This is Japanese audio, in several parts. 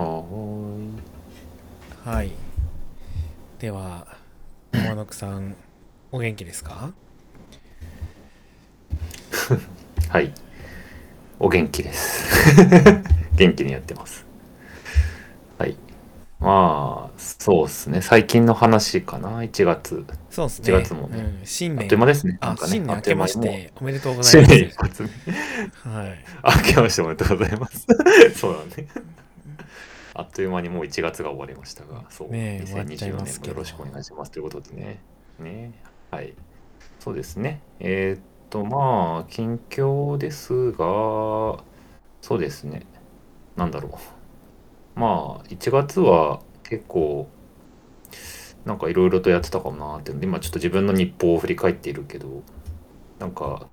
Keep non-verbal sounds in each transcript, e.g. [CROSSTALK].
ーい。はい。では、山野さん、お元気ですか？[LAUGHS] はい。お元気です。[LAUGHS] 元気にやってます。はい。まあ、そうですね。最近の話かな？1月。そうですね。1月もねうん、新年あっという間ですね。なあね。新年明けましておめでとうごう。ざいます。新年一発目。はい。[LAUGHS] 明けましておめでとうございます。そうだね。あっという間にもう1月が終わりましたが、そう、ねえ終わっちゃい2024ますけど年もよろしくお願いしますということでね。ねはい。そうですね。えーっと、まあ、近況ですが、そうですね。なんだろう。まあ、1月は結構、なんかいろいろとやってたかもなって、今ちょっと自分の日報を振り返っているけど、なんか、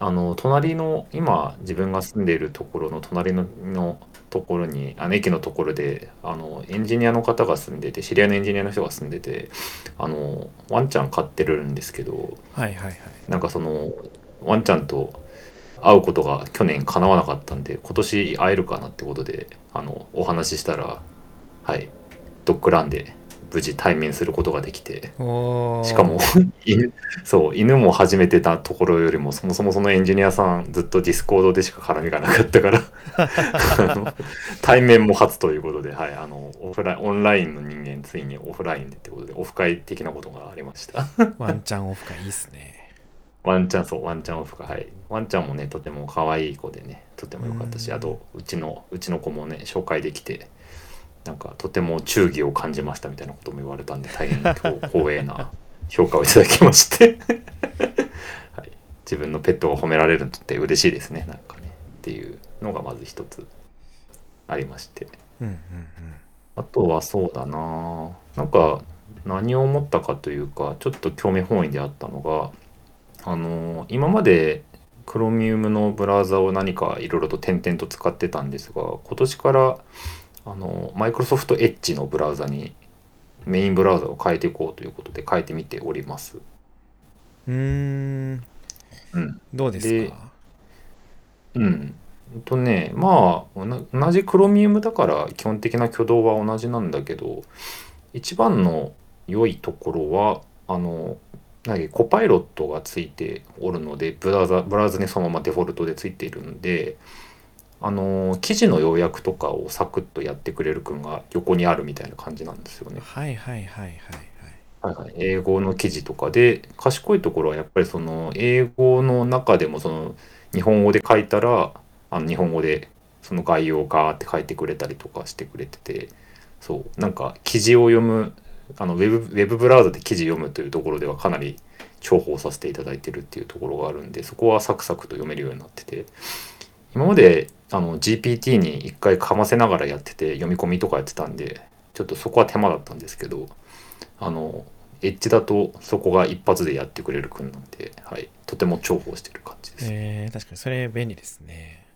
あの、隣の、今自分が住んでいるところの隣ののところに、あの駅のところで、あの、エンジニアの方が住んでて、知り合いのエンジニアの人が住んでて、あの、ワンちゃん飼ってるんですけど、はいはいはい。なんかその、ワンちゃんと会うことが去年叶わなかったんで、今年会えるかなってことで、あの、お話ししたら、はい、ドッグランで無事対面することができて、しかも犬そう犬も始めてたところよりもそもそもそのエンジニアさんずっと Discord でしか絡みがなかったから [LAUGHS] あの対面も初ということで、はい、あのオフラインオンラインの人間ついにオフラインでってことでオフ会的なことがありました。ワンちゃんオフ会いいっすね。ワンちゃんそうワンちゃんオフ会。はいワンちゃんもねとても可愛い子でねとても良かったしうん。あとうちのうちの子もね紹介できてなんかとても忠義を感じましたみたいなことも言われたんで大変光栄な評価をいただきまして、[LAUGHS] はい、自分のペットが褒められるのって嬉しいですね。なんかね。っていうのがまず一つありまして。うんうんあとはそうだな。なんか何を思ったかというかちょっと興味本位であったのがあの今まで Chromium のブラウザを何かいろいろと点々と使ってたんですが今年からあのマイクロソフトエッジのブラウザにメインブラウザを変えていこうということで変えてみております。うーん。うん、どうですでかうん。とね、まあ、同じ Chromium だから基本的な挙動は同じなんだけど、一番の良いところは、あの、何コパイロットがついておるので、ブラウザ、ブラウザにそのままデフォルトでついているんで、あの、記事の要約とかをサクッとやってくれる君が横にあるみたいな感じなんですよね。はいはいはいはいはい。はい、英語の記事とかで賢いところはやっぱりその英語の中でもその日本語で書いたらあの日本語でその概要をガーって書いてくれたりとかしてくれててそうなんか記事を読むあのウェブウェブブラウザで記事読むというところではかなり重宝させていただいてるっていうところがあるんでそこはサクサクと読めるようになってて今まであの GPT に一回かませながらやってて読み込みとかやってたんでちょっとそこは手間だったんですけどあのエッジだとそこが一発でやってくれる君なんで、はい、とても重宝してる感じです。えー、確かにそれ便利ですね。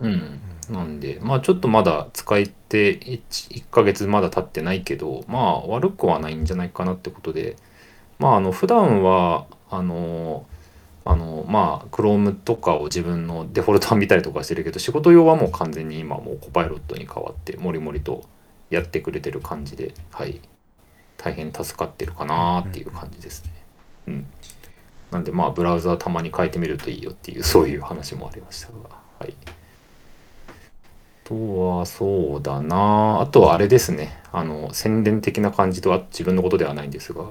うん、なんでまあちょっとまだ使えて 1, 1ヶ月まだ経ってないけどまあ悪くはないんじゃないかなってことでまああの普段はあのあのまあ Chrome とかを自分のデフォルトは見たりとかしてるけど仕事用はもう完全に今もうコパイロットに変わってもりもりとやってくれてる感じではい大変助かってるかなっていう感じですね。うん、なんでまあブラウザーたまに変えてみるといいよっていうそういう話もありましたがはい。あとはそうだなあとはあれですねあの宣伝的な感じとは自分のことではないんですが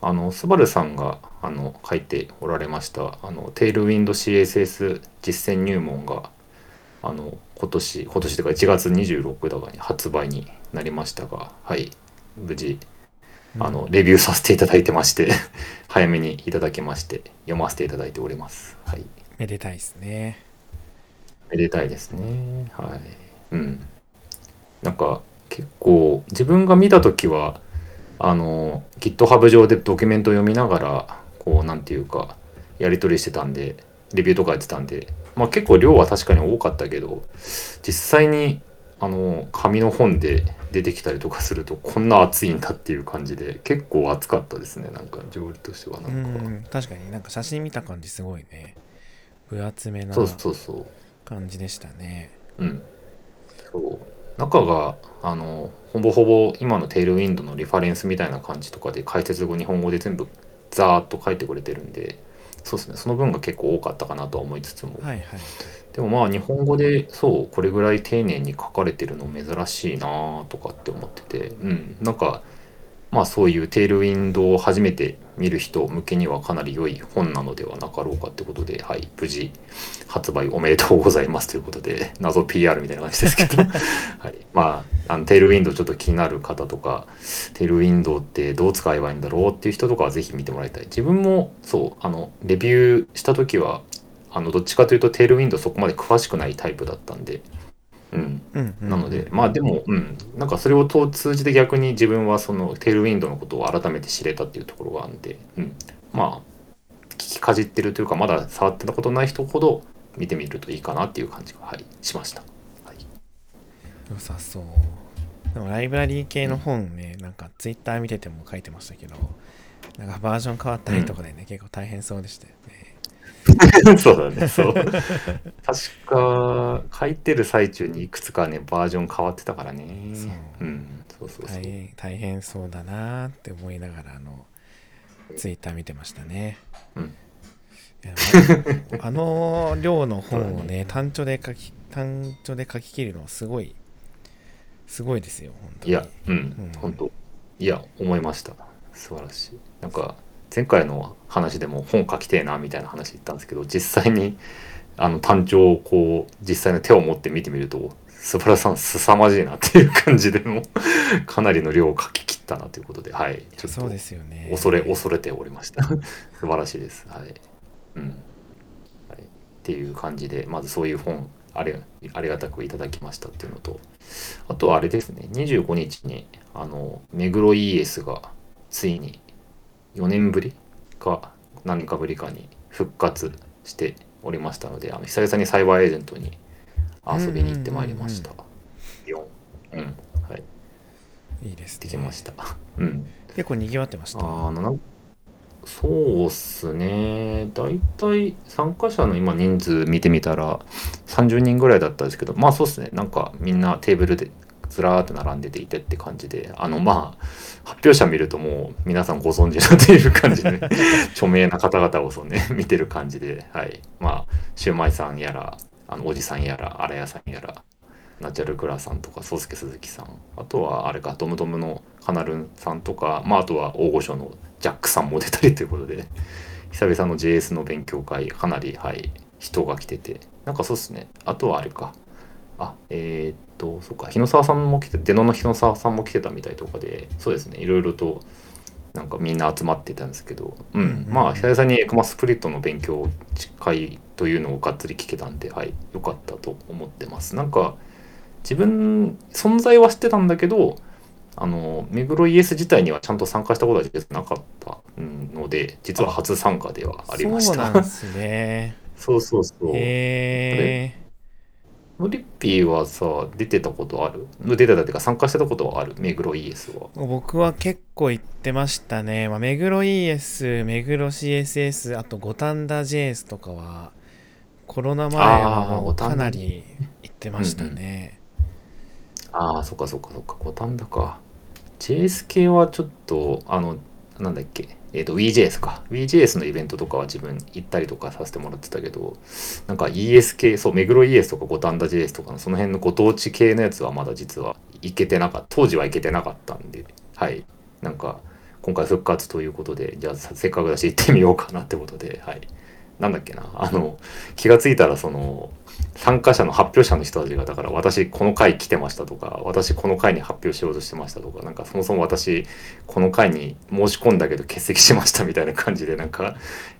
あのスバルさんがあの書いておられましたあのテールウィンド CSS 実践入門があの今年今年というか1月26だかに発売になりましたがはい無事あのレビューさせていただいてまして [LAUGHS] 早めにいただきまして読ませていただいております。はい。めでたいですね。めでたいですね。はい。うん。なんか結構自分が見た時はあの GitHub 上でドキュメント読みながらこうなんていうかやり取りしてたんでレビューとかやってたんでまあ結構量は確かに多かったけど実際にあの紙の本で出てきたりとかするとこんな熱いんだっていう感じで結構熱かったですねなんか条理としてはなうんか、ん、確かになんか写真見た感じすごいね。分厚めなそうそうそう感じでしたね。うん。そう中があのほぼほぼ今のテールウィンドのリファレンスみたいな感じとかで解説後日本語で全部ザーッと書いてくれてるんでそうですね。その分が結構多かったかなとは思いつつも、はいはい。でもまあ日本語でそうこれぐらい丁寧に書かれてるの珍しいなとかって思ってて。うん。なんかまあそういうテールウィンドを初めて見る人向けにはかなり良い本なのではなかろうかってことで、はい、無事発売おめでとうございますということで [LAUGHS] 謎 PR みたいな感じですけど、[LAUGHS] はい、まああのテールウィンドちょっと気になる方とかテールウィンドってどう使えばいいんだろうっていう人とかはぜひ見てもらいたい。自分もそうあのレビューした時はあのどっちかというとテールウィンドそこまで詳しくないタイプだったんで、うん、うんうんなので、まあでも、うん、なんかそれを通じて逆に自分はそのテールウィンドのことを改めて知れたっていうところがあるんで、うん、まあ、聞きかじってるというか、まだ触ってたことない人ほど見てみるといいかなっていう感じが、はい、しました。はい、良さそう。でもライブラリー系の本ねなんかツイッター見てても書いてましたけどなんかバージョン変わったりとかでね、結構大変そうでしたよね [LAUGHS] そうだね、[LAUGHS] そう。確か、書いてる最中にいくつかね、バージョン変わってたからね。そううん、そうそうそう大。変大変そうだなーって思いながらあのツイッター見てましたね、うんあ [LAUGHS] あの量の本をね単調で書き単調で書き切るのはすごいすごいですよ本当にいや、うんうん、本当いや、思いました。素晴らしい。なんか、前回の話でも本書きてえな、みたいな話言ったんですけど、実際に、あの、単調をこう、実際の手を持って見てみると、素晴らさん、凄まじいなっていう感じでも、[LAUGHS] かなりの量を書き切ったなということで、はい。ちょっとそうですよね恐れ、恐れておりました。[LAUGHS] 素晴らしいです。はい。うん。はい、っていう感じで、まずそういう本、ありありがたくいただきましたっていうのと、あとはあれですね、25日に、あの、目黒 ES がついに4年ぶりか何かぶりかに復活しておりましたので、あの久々にサイバーエージェントに遊びに行ってまいりました。4。うん。はい。いいですねできました。[LAUGHS] うん。結構賑わってました？あのなんそうっすね大体参加者の今人数見てみたら30人ぐらいだったんですけどまあそうっすねなんかみんなテーブルでずらーっと並んでていてって感じであのまあ発表者見るともう皆さんご存知のっていう感じで、[LAUGHS] 著名な方々をそうね見てる感じではい。まあシューマイさんやらあのおじさんやら荒谷さんやらナチュラルクラさんとか宗介鈴木さんあとはあれかドムドムのカナルンさんとかまああとは大御所のジャックさんも出たりということで久々の JS の勉強会かなりはい人が来ててなんかそうっすね。あとはあれかあえーっとそうか。日野沢さんも来てデノの日野沢さんも来てたみたいとかでそうですね。いろいろとなんかみんな集まってたんですけど、うん、うんうんまあ久々にエクマスプリットの勉強会というのをがっつり聞けたんではい。良かったと思ってます。なんか自分存在は知ってたんだけどあの目黒 ES 自体にはちゃんと参加したことは実はなかったので実は初参加ではありました。そうなんですね。[LAUGHS] そうそうそう。へえノリッピーはさ出てたことある？出てたっていうか参加してたことはある？目黒 ES は。僕は結構行ってましたね、まあ、目黒 ES 目黒 CSS あと五反田 JS とかはコロナ前はかなり行ってましたね、ああそっかそっかそっか。五反田か。JS 系はちょっとあのなんだっけ？えっ、と WeJS か。WeJS のイベントとかは自分行ったりとかさせてもらってたけどなんか ES 系そう目黒 ES とか五反田 JS とかのその辺のご当地系のやつはまだ実は行けてなかった。当時は行けてなかったんではい。なんか今回復活ということでじゃあせっかくだし行ってみようかなってことではい。なんだっけな。あの気がついたらその参加者の発表者の人たちがだから私この回来てましたとか私この回に発表しようとしてましたとかなんかそもそも私この回に申し込んだけど欠席しましたみたいな感じでなんか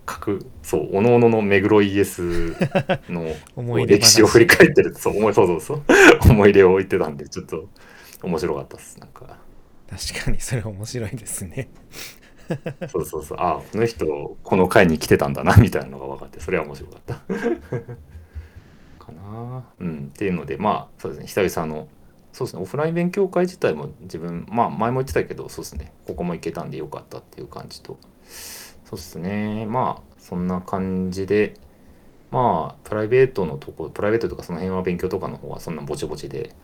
各そうおのおのの目黒 ES の思い出話。歴史を振り返ってるそう思いそうそうそう思い出を言ってたんでちょっと面白かったですなんか。確かにそれ面白いですね。そうそうそうあこの人この回に来てたんだなみたいなのが分かってそれは面白かった。かなうん。っていうのでまあそうですね。久々のそうですね。オフライン勉強会自体も自分まあ前も言ってたけどそうですね。ここも行けたんでよかったっていう感じと。そうですね。まあそんな感じでまあプライベートのとこプライベートとかその辺は勉強とかの方はそんなぼちぼちで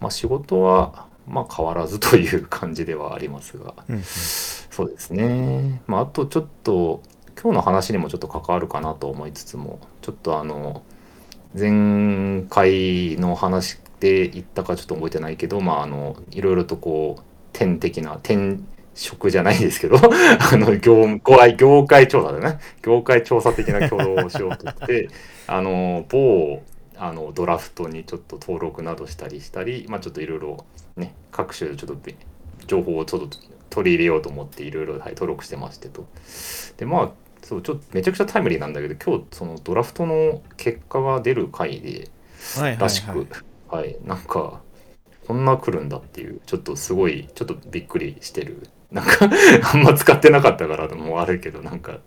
まあ仕事はまあ変わらずという感じではありますが、うんうん。そうですね。まああとちょっと今日の話にもちょっと関わるかなと思いつつも、ちょっとあの前回の話で言ったかちょっと覚えてないけど、まああのいろいろとこう点的な転職じゃないですけど、[LAUGHS] あの業業界調査だね。業界調査的な挙動をしようとして、[LAUGHS] あの某あのドラフトにちょっと登録などしたりしたり、まあちょっといろいろね各種ちょっと情報をちょっと取り入れようと思っていろいろ、はい、登録してましてと。でまあそうちょっとめちゃくちゃタイムリーなんだけど今日そのドラフトの結果が出る回ではいはいらしく、ははいいなんかこんな来るんだっていうちょっとすごいちょっとびっくりしてるなんか [LAUGHS] あんま使ってなかったからのもあるけどなんか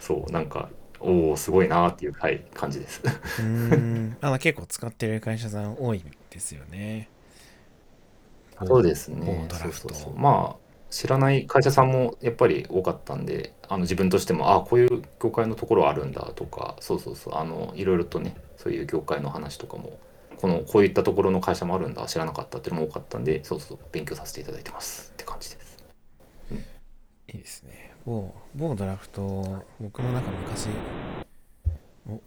そうなんかおおすごいなっていう、はい、感じです。うーんあまあ結構使ってる会社さん多いですよね [LAUGHS] そうです某ね。そうそうそう。まあ、知らない会社さんもやっぱり多かったんで、あの自分としても、あこういう業界のところあるんだとか、そうそうそう、あの、いろいろとね、そういう業界の話とかも、この、こういったところの会社もあるんだ、知らなかったっていうのも多かったんで、そうそう、勉強させていただいてます。って感じです。いいですね。某某ドラフト僕もなんか昔お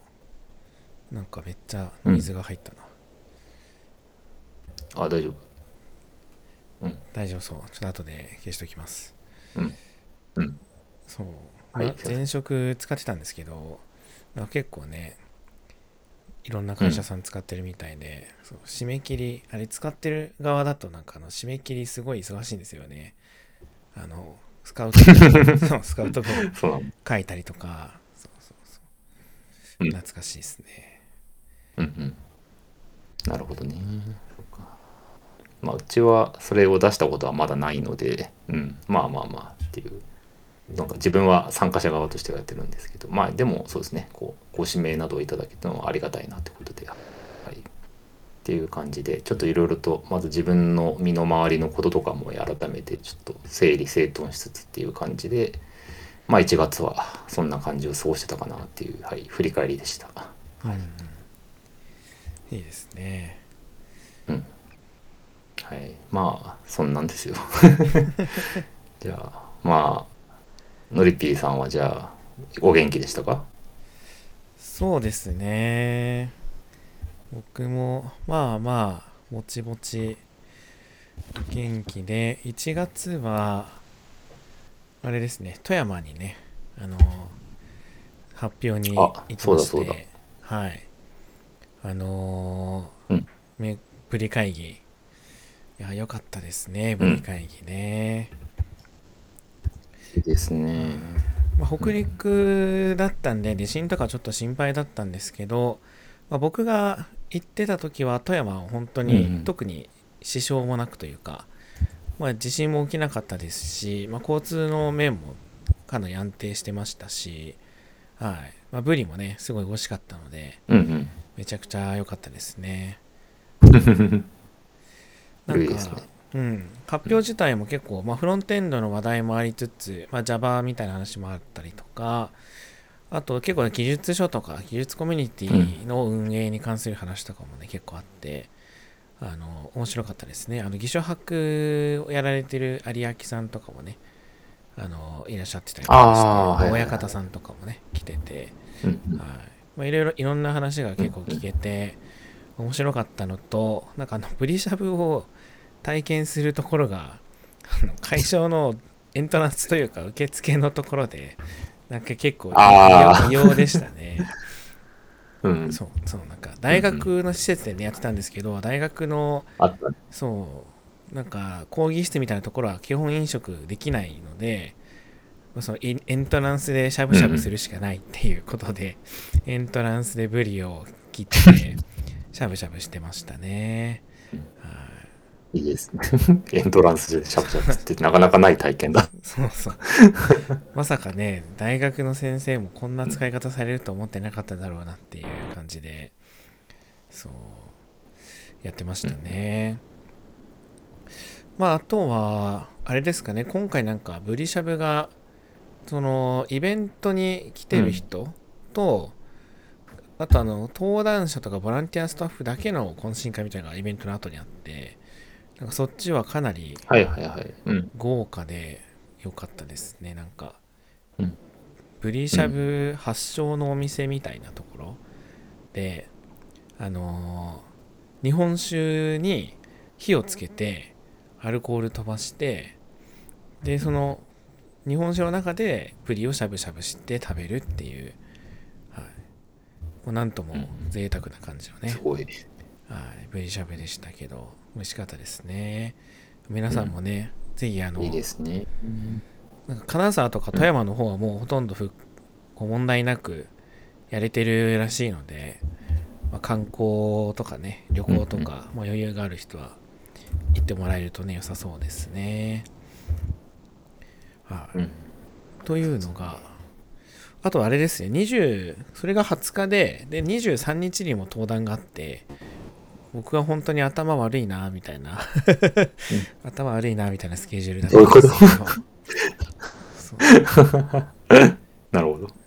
なんかめっちゃ水が入ったな、あ、大丈夫。大丈夫そう。ちょっと後で消しときます。うん。うん。そう、はい。まあ前職使ってたんですけどなんか結構ねいろんな会社さん使ってるみたいで、そう締め切りあれ使ってる側だとなんかあの締め切りすごい忙しいんですよね。あのスカウト [LAUGHS] そうスカウト分そう。なの。書いたりとか。そうそうそう。うん。懐かしいですね、うんうん。なるほどね。まあ、うちはそれを出したことはまだないので、うん、まあまあまあっていう。なんか自分は参加者側としてはやってるんですけど、まあでもそうですね、こう、ご指名などをいただけたのはありがたいなってことで、はい。っていう感じで、ちょっといろいろと、まず自分の身の回りのこととかも改めてちょっと整理整頓しつつっていう感じで、まあ1月はそんな感じを過ごしてたかなっていう、はい、振り返りでした。うんうんいいですねはい、まあそんなんですよ。[LAUGHS] じゃあまあのりぴーさんはじゃあお元気でしたか？そうですね。僕もまあまあぼちぼち元気で1月はあれですね富山にねあの発表に行あきましてはい。あのーうん。めブリ会議いや良かったですねブリ会議ね、いいですね。まあ、北陸だったんで地震とかちょっと心配だったんですけど、まあ、僕が行ってた時は富山は本当うんうん。に特に支障もなくというか、まあ、地震も起きなかったですし、まあ、交通の面もかなり安定してましたし、はい。まあ、ブリもねすごい美味しかったのでうん。めちゃくちゃ良かったですね。[LAUGHS] うん。なんかいいですね。うん、発表自体も結構、まあ、フロントエンドの話題もありつつ、まあ、Java みたいな話もあったりとかあと結構ね技術書とか技術コミュニティの運営に関する話とかもね、結構あってあの面白かったですねあの偽書博をやられてる有明さんとかもねあのいらっしゃってたりとか親方さんとかもね来ててはいまあ、いろいろいろんな話が結構聞けて面白かったのとなんかあのブリシャブを体験するところがあの会場のエントランスというか受付のところでなんか結構異様でしたね [LAUGHS] うん。そうそうなんか大学の施設でねやってたんですけど大学の。そうなんか講義室みたいなところは基本飲食できないのでまあそのエンエントランスでしゃぶしゃぶするしかないっていうことで、エントランスでブリを切って [LAUGHS] しゃぶしゃぶしてましたね、はいいいですね。[LAUGHS] エントランスでシャプシャプってなかなかない体験だ。そうそう [LAUGHS] まさかね大学の先生もこんな使い方されると思ってなかっただろうなっていう感じでそうやってましたね、まああとはあれですかね今回なんかブリシャブがそのイベントに来てる人と、あとあの登壇者とかボランティアスタッフだけの懇親会みたいなイベントの後にあってなんかそっちはかなり。豪華で良かったですねなんか、うん。ブリシャブ発祥のお店みたいなところであのー日本酒に火をつけてアルコール飛ばしてでその日本酒の中でブリをしゃぶしゃぶして食べるっていう、はい、もうなんとも贅沢な感じのね、すごい。はい、ブリしゃぶでしたけど美味しかったですね皆さんもね、ぜひあのいいですね。なんか金沢とか富山の方はもうほとんどふこう問題なくやれてるらしいので、まあ、観光とかね旅行とか、まあ、余裕がある人は行ってもらえるとね良さそうですね。はい、うん。というのがあとあれですね20それが20日でで23日にも登壇があって僕は本当に頭悪いなみたいな。頭悪いなみたいなスケジュールだったんですけどそう。なるほど。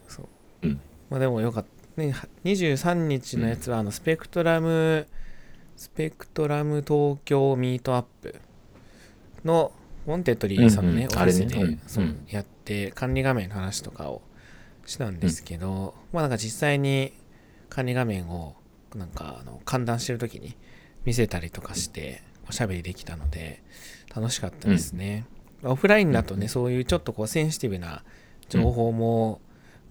まあでもよかった、ね、23日のやつはあの Spectrum、Spectrum Tokyo Meetup の Wantedlyさんのね、うんうん。オフィスで、ね。うん。そううん。やって管理画面の話とかをしたんですけど、まあなんか実際に管理画面をなんかあの観覧してる時に見せたりとかしておしゃべりできたので楽しかったですね、オフラインだとね、そういうちょっとこうセンシティブな情報も、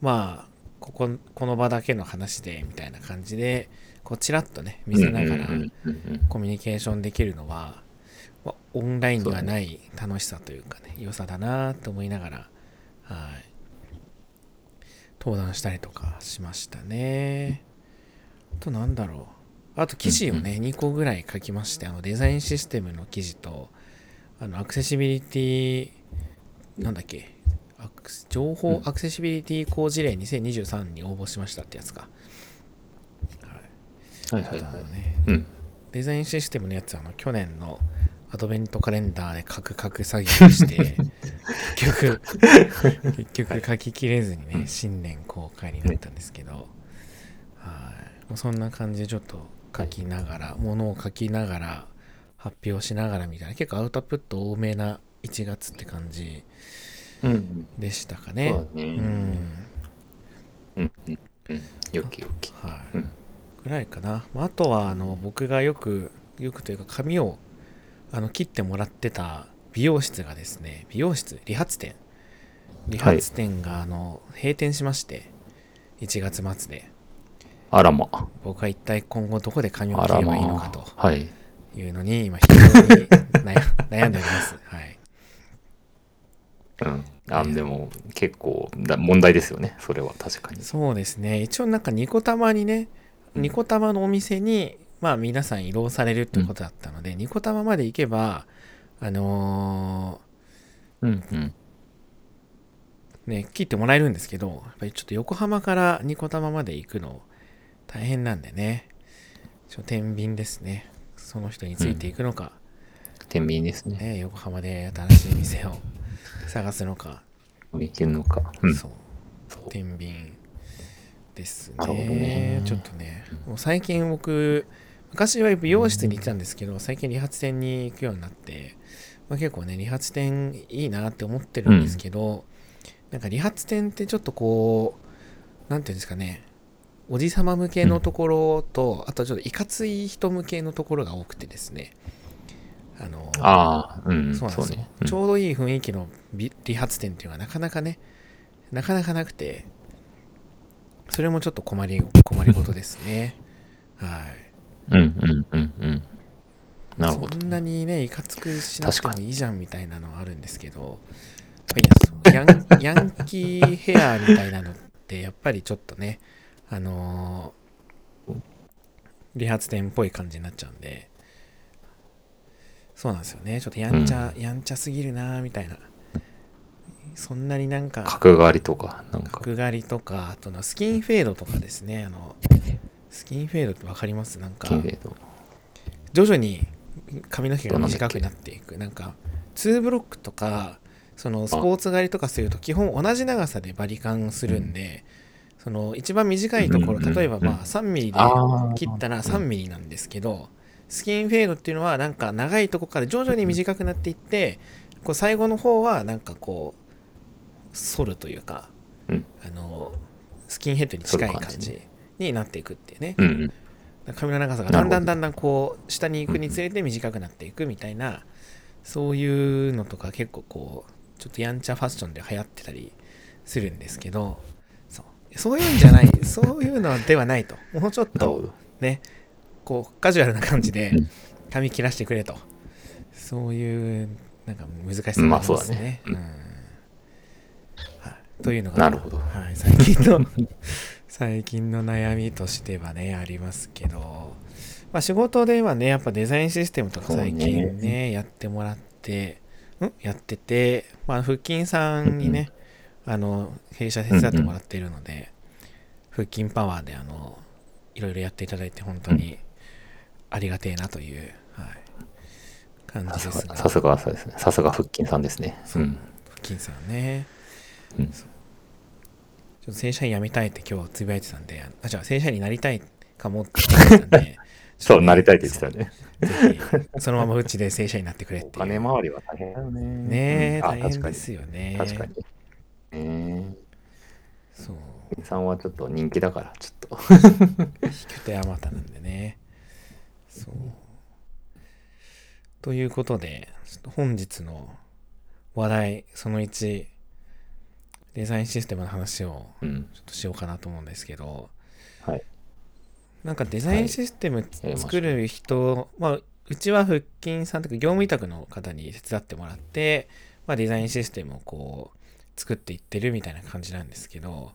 まあこここの場だけの話でみたいな感じでこうちらっとね見せながらうんうんうんうんコミュニケーションできるのは、まあオンラインにはない楽しさというかね良さだなと思いながらはい。登壇したりとかしましたね。あとなんだろう。あと記事をね、2個ぐらい書きましてあのデザインシステムの記事とあのアクセシビリティなんだっけ？アクス情報うん。アクセシビリティ向事例2023に応募しましたってやつか、はい。はいはい。ねうん。デザインシステムのやつはあの去年のアドベントカレンダーでカクカク作業して [LAUGHS] 結局 [LAUGHS] 結局書ききれずにね新年公開になったんですけど、はいそんな感じでちょっと書きながら、ものを書きながら発表しながらみたいな結構アウトプット多めな1月って感じうん。でしたかね。そうん。よきよき。はい、うん。ぐらいかな、まあ、あとはあの僕がよくよくというか髪をあの切ってもらってた美容室がですね美容室理髪店。理髪店があの閉店しまして1月末であらま。僕は一体今後どこで髪を切ればいいのまかと。はい。いうのに今非常に悩悩んでおります [LAUGHS] はいうん。あ、でも、結構だ、問題ですよね。それは確かに。そうですね一応なんかニコタマにねうんニコタマのお店にまあ皆さん移動されるってことだったので、ニコタマまで行けばあのうんうん。ーね切ってもらえるんですけどやっぱりちょっと横浜からニコタマまで行くの大変なんでね。ちょ天秤ですね。その人についていくのか、天秤ですね。ね、横浜で新しい店を探すのか、いけるのか。うん。そう。天秤ですね。ね。ちょっとねもう最近僕昔は美容室に行ってたんですけど最近理髪店に行くようになって、まあ、結構ね理髪店いいなって思ってるんですけど、なんか理髪店ってちょっとこうなんていうんですかねおじさま向けのところと、あとちょっといかつい人向けのところが多くてですねあのああ、うん。そうなんですよ、ね。うんちょうどいい雰囲気の美理髪店っていうのはなかなかねなかなかなくてそれもちょっと困り困りごとですね [LAUGHS] はいうんうんうんうん。なるほど。そんなにねいかつくしなくてもいいじゃんみたいなのはあるんですけどやっぱりヤンヤンキーヘアみたいなのってやっぱりちょっとねあのー理髪店っぽい感じになっちゃうんでそうなんですよね。ちょっとやんちゃ、やんちゃすぎるなみたいな。そんなになんか角刈りとか、なんか。角刈りとかあとのスキンフェードとかですね。あのスキンフェードって分かります？なんか。徐々に髪の毛が短くなっていく。なんか2ブロックとかそのスポーツ刈りとかすると基本同じ長さでバリカンするんで、その一番短いところ例えばまあ3ミリで。切ったら3ミリなんですけどスキンフェードっていうのはなんか長いとこから徐々に短くなっていってこう最後の方はなんかこう反るというか、うん。あのスキンヘッドに近い感じになっていくっていうね。髪の長さがだんだんだんだんこう下に行くにつれて短くなっていくみたいなそういうのとか結構こうちょっとやんちゃファッションで流行ってたりするんですけどそういうんじゃないそういうのではないと。もうちょっとねこうカジュアルな感じでうん。髪切らしてくれと。そういうなんか難しさがありますまあそうん。はい。というのがなるほど。はい、最近の [LAUGHS] 最近の悩みとしてはねありますけど、まあ、仕事ではねやっぱデザインシステムとか最近ねやってもらってんやってて、まあ、腹筋さんにね、あの弊社手伝ってもらっているので、腹筋パワーであのいろいろやっていただいて本当にありがてえなという、はい、感さすじですが。がさすがそうですね。さすが腹筋さんですね。うん。腹筋さんね、うん。ちょっと正社員辞めたいって今日つぶやいてたんであじゃあ正社員になりたいかもって言ってたんで [LAUGHS] そうなりたいって言ってたよね。ぜひそのままうちで正社員になってくれってお金回りは大変だよね。ねえ、うん。あ大変で確かに。すよね確かにねそう。えさんはちょっと人気だからちょっと。引く手あまたなんでね。そう。ということでちょっと本日の話題その1デザインシステムの話をうん。ちょっとしようかなと思うんですけど。はい。なんかデザインシステム作る人、まあ、うちは腹筋さんとか業務委託の方に手伝ってもらって、まあ、デザインシステムをこう作っていってるみたいな感じなんですけど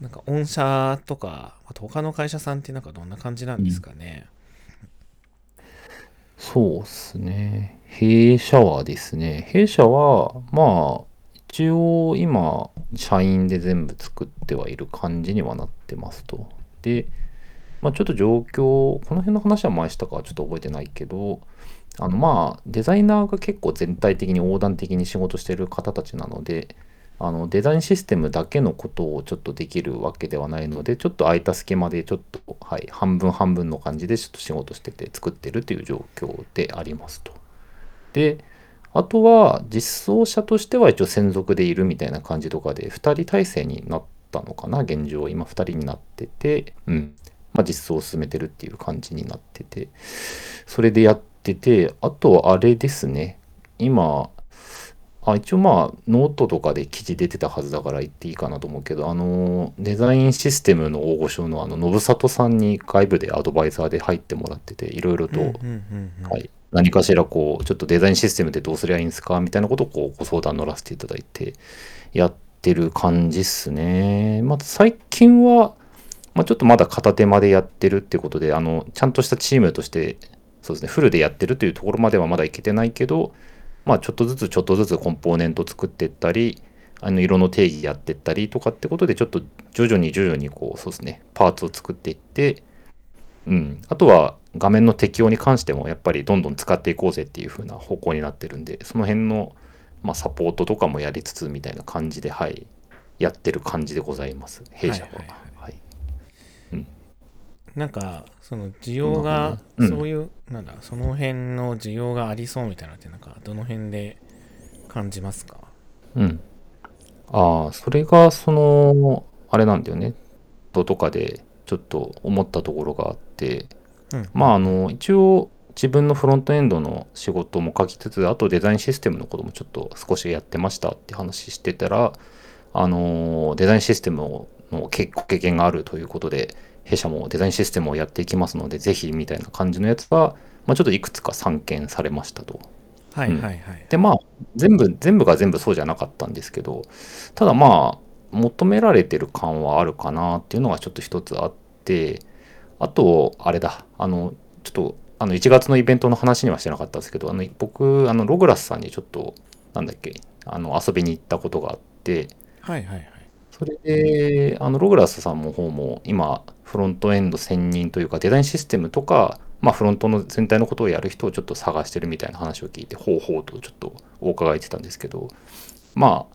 なんか御社とかあと他の会社さんってなんかどんな感じなんですかね、そうっすね。弊社はですね。弊社はまあ一応今社員で全部作ってはいる感じにはなってますと。でまあちょっと状況この辺の話は前したかはちょっと覚えてないけどあのまあデザイナーが結構全体的に横断的に仕事してる方たちなのであのデザインシステムだけのことをちょっとできるわけではないのでちょっと空いた隙間でちょっと、はい、半分半分の感じでちょっと仕事してて作ってるという状況でありますと。であとは実装者としては一応専属でいるみたいな感じとかで2人体制になったのかな現状今2人になってて、うんまあ、実装を進めてるっていう感じになっててそれでやっててあとあれですね。今あ一応まあノートとかで記事出てたはずだから言っていいかなと思うけどあのデザインシステムの大御所のあの信里さんに外部でアドバイザーで入ってもらってていろいろと、はい、何かしらこうちょっとデザインシステムってどうすりゃいいんですかみたいなことをこうご相談乗らせていただいてやってる感じっすね。まあ、最近は、まあ、ちょっとまだ片手間でやってるってことであのちゃんとしたチームとしてそうですね。フルでやってるというところまではまだいけてないけど、まあ、ちょっとずつちょっとずつコンポーネント作っていったりあの色の定義やっていったりとかってことでちょっと徐々に徐々にこうそうですね。パーツを作っていってうん、あとは画面の適用に関してもやっぱりどんどん使っていこうぜっていう風な方向になってるんでその辺の、まあ、サポートとかもやりつつみたいな感じではい。やってる感じでございます。弊社は。はいはいはい。なんかその需要がうん。そういう、なんだその辺の需要がありそうみたいなのってなんかどの辺で感じますか？うん。ああ、それが、その、あれなんだよね。ととかで、ちょっと思ったところがあって、うん。まあ、あの、一応、自分のフロントエンドの仕事も書きつつ、あとデザインシステムのこともちょっと少しやってましたって話してたら、あの、デザインシステムの結構経験があるということで、弊社もデザインシステムをやっていきますので、ぜひみたいな感じのやつが、まあ、ちょっといくつか散見されましたと。うん。はいはい。はい、でまあ全部全部が全部そうじゃなかったんですけどただまあ求められてる感はあるかなっていうのがちょっと一つあってあとあれだ。あのちょっとあの1月のイベントの話にはしてなかったんですけどあの僕あのログラスさんにちょっとなんだっけあの遊びに行ったことがあってはいはいはいそれであのログラスさんの方も今フロントエンド専任というかデザインシステムとか、まあ、フロントの全体のことをやる人をちょっと探してるみたいな話を聞いてほうほうとちょっとお伺いしてたんですけどま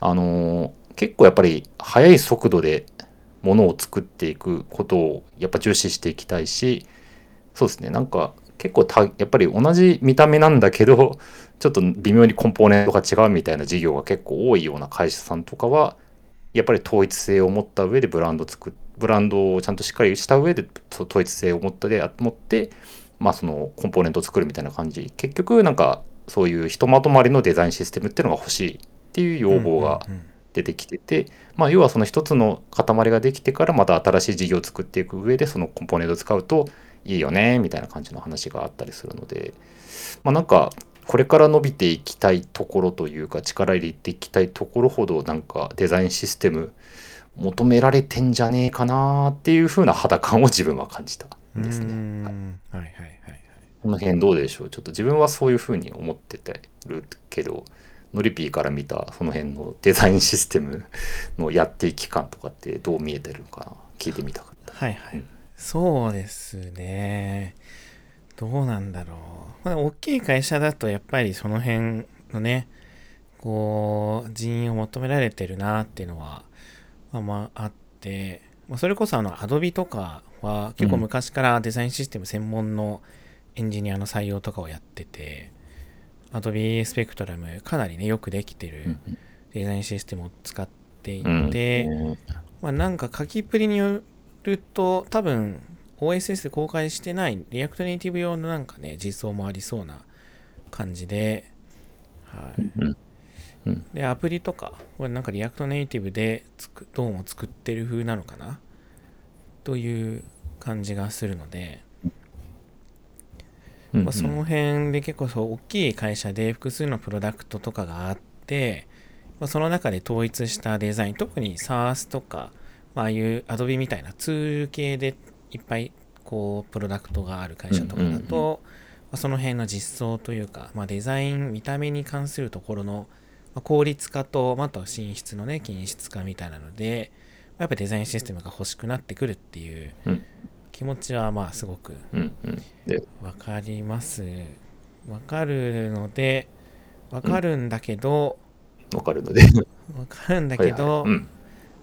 ああのー結構やっぱり速い速度でものを作っていくことをやっぱ重視していきたいしそうですねなんか結構たやっぱり同じ見た目なんだけどちょっと微妙にコンポーネントが違うみたいな事業が結構多いような会社さんとかはやっぱり統一性を持った上でブランド作ブランドをちゃんとしっかりした上で統一性を持ったで持ってまあそのコンポーネントを作るみたいな感じ。結局なんかそういうひとまとまりのデザインシステムっていうのが欲しいっていう要望が出てきてて、まあ要はその一つの塊ができてからまた新しい事業を作っていく上でそのコンポーネントを使うといいよねみたいな感じの話があったりするのでまあなんかこれから伸びていきたいところというか力入れていきたいところほどなんかデザインシステム求められてんじゃねえかなっていう風な肌感を自分は感じた。ん。ですね。はい、はい。はい。はい。この辺どうでしょうちょっと自分はそうい。う風に思っててるけどノリピーから見たその辺のデザインシステムのやってい。き感とかってどう見えてるのかな聞い。てみたかった。はい。はい。うん、そうですね。どうなんだろう。まあ、大きい会社だとやっぱりその辺のね、こう、人員を求められてるなっていうのは、まあまああって、まあ、それこそあの Adobe とかは結構昔からデザインシステム専門のエンジニアの採用とかをやってて、Adobe Spectrum かなりね、よくできてるデザインシステムを使っていて、まあ、なんか書きっぷりによると、多分 OSS で公開してない React Native 用のなんかね、実装もありそうな感じで、はい。で、アプリとか、これなんか React Native でどうも作ってる風なのかな？という感じがするので、まあ、その辺で結構そう大きい会社で複数のプロダクトとかがあって、まあ、その中で統一したデザイン特に SARS とか、まああいう Adobe みたいなツール系でいっぱいこうプロダクトがある会社とかだと、まあ、その辺の実装というか、まあ、デザイン見た目に関するところの、ま効率化と、まあ、とは品質のね均質化みたいなので、まやっぱデザインシステムが欲しくなってくるっていう気持ちはまあすごくわかります。わかるので、わかるんだけど、わかるので。わかるんだけど、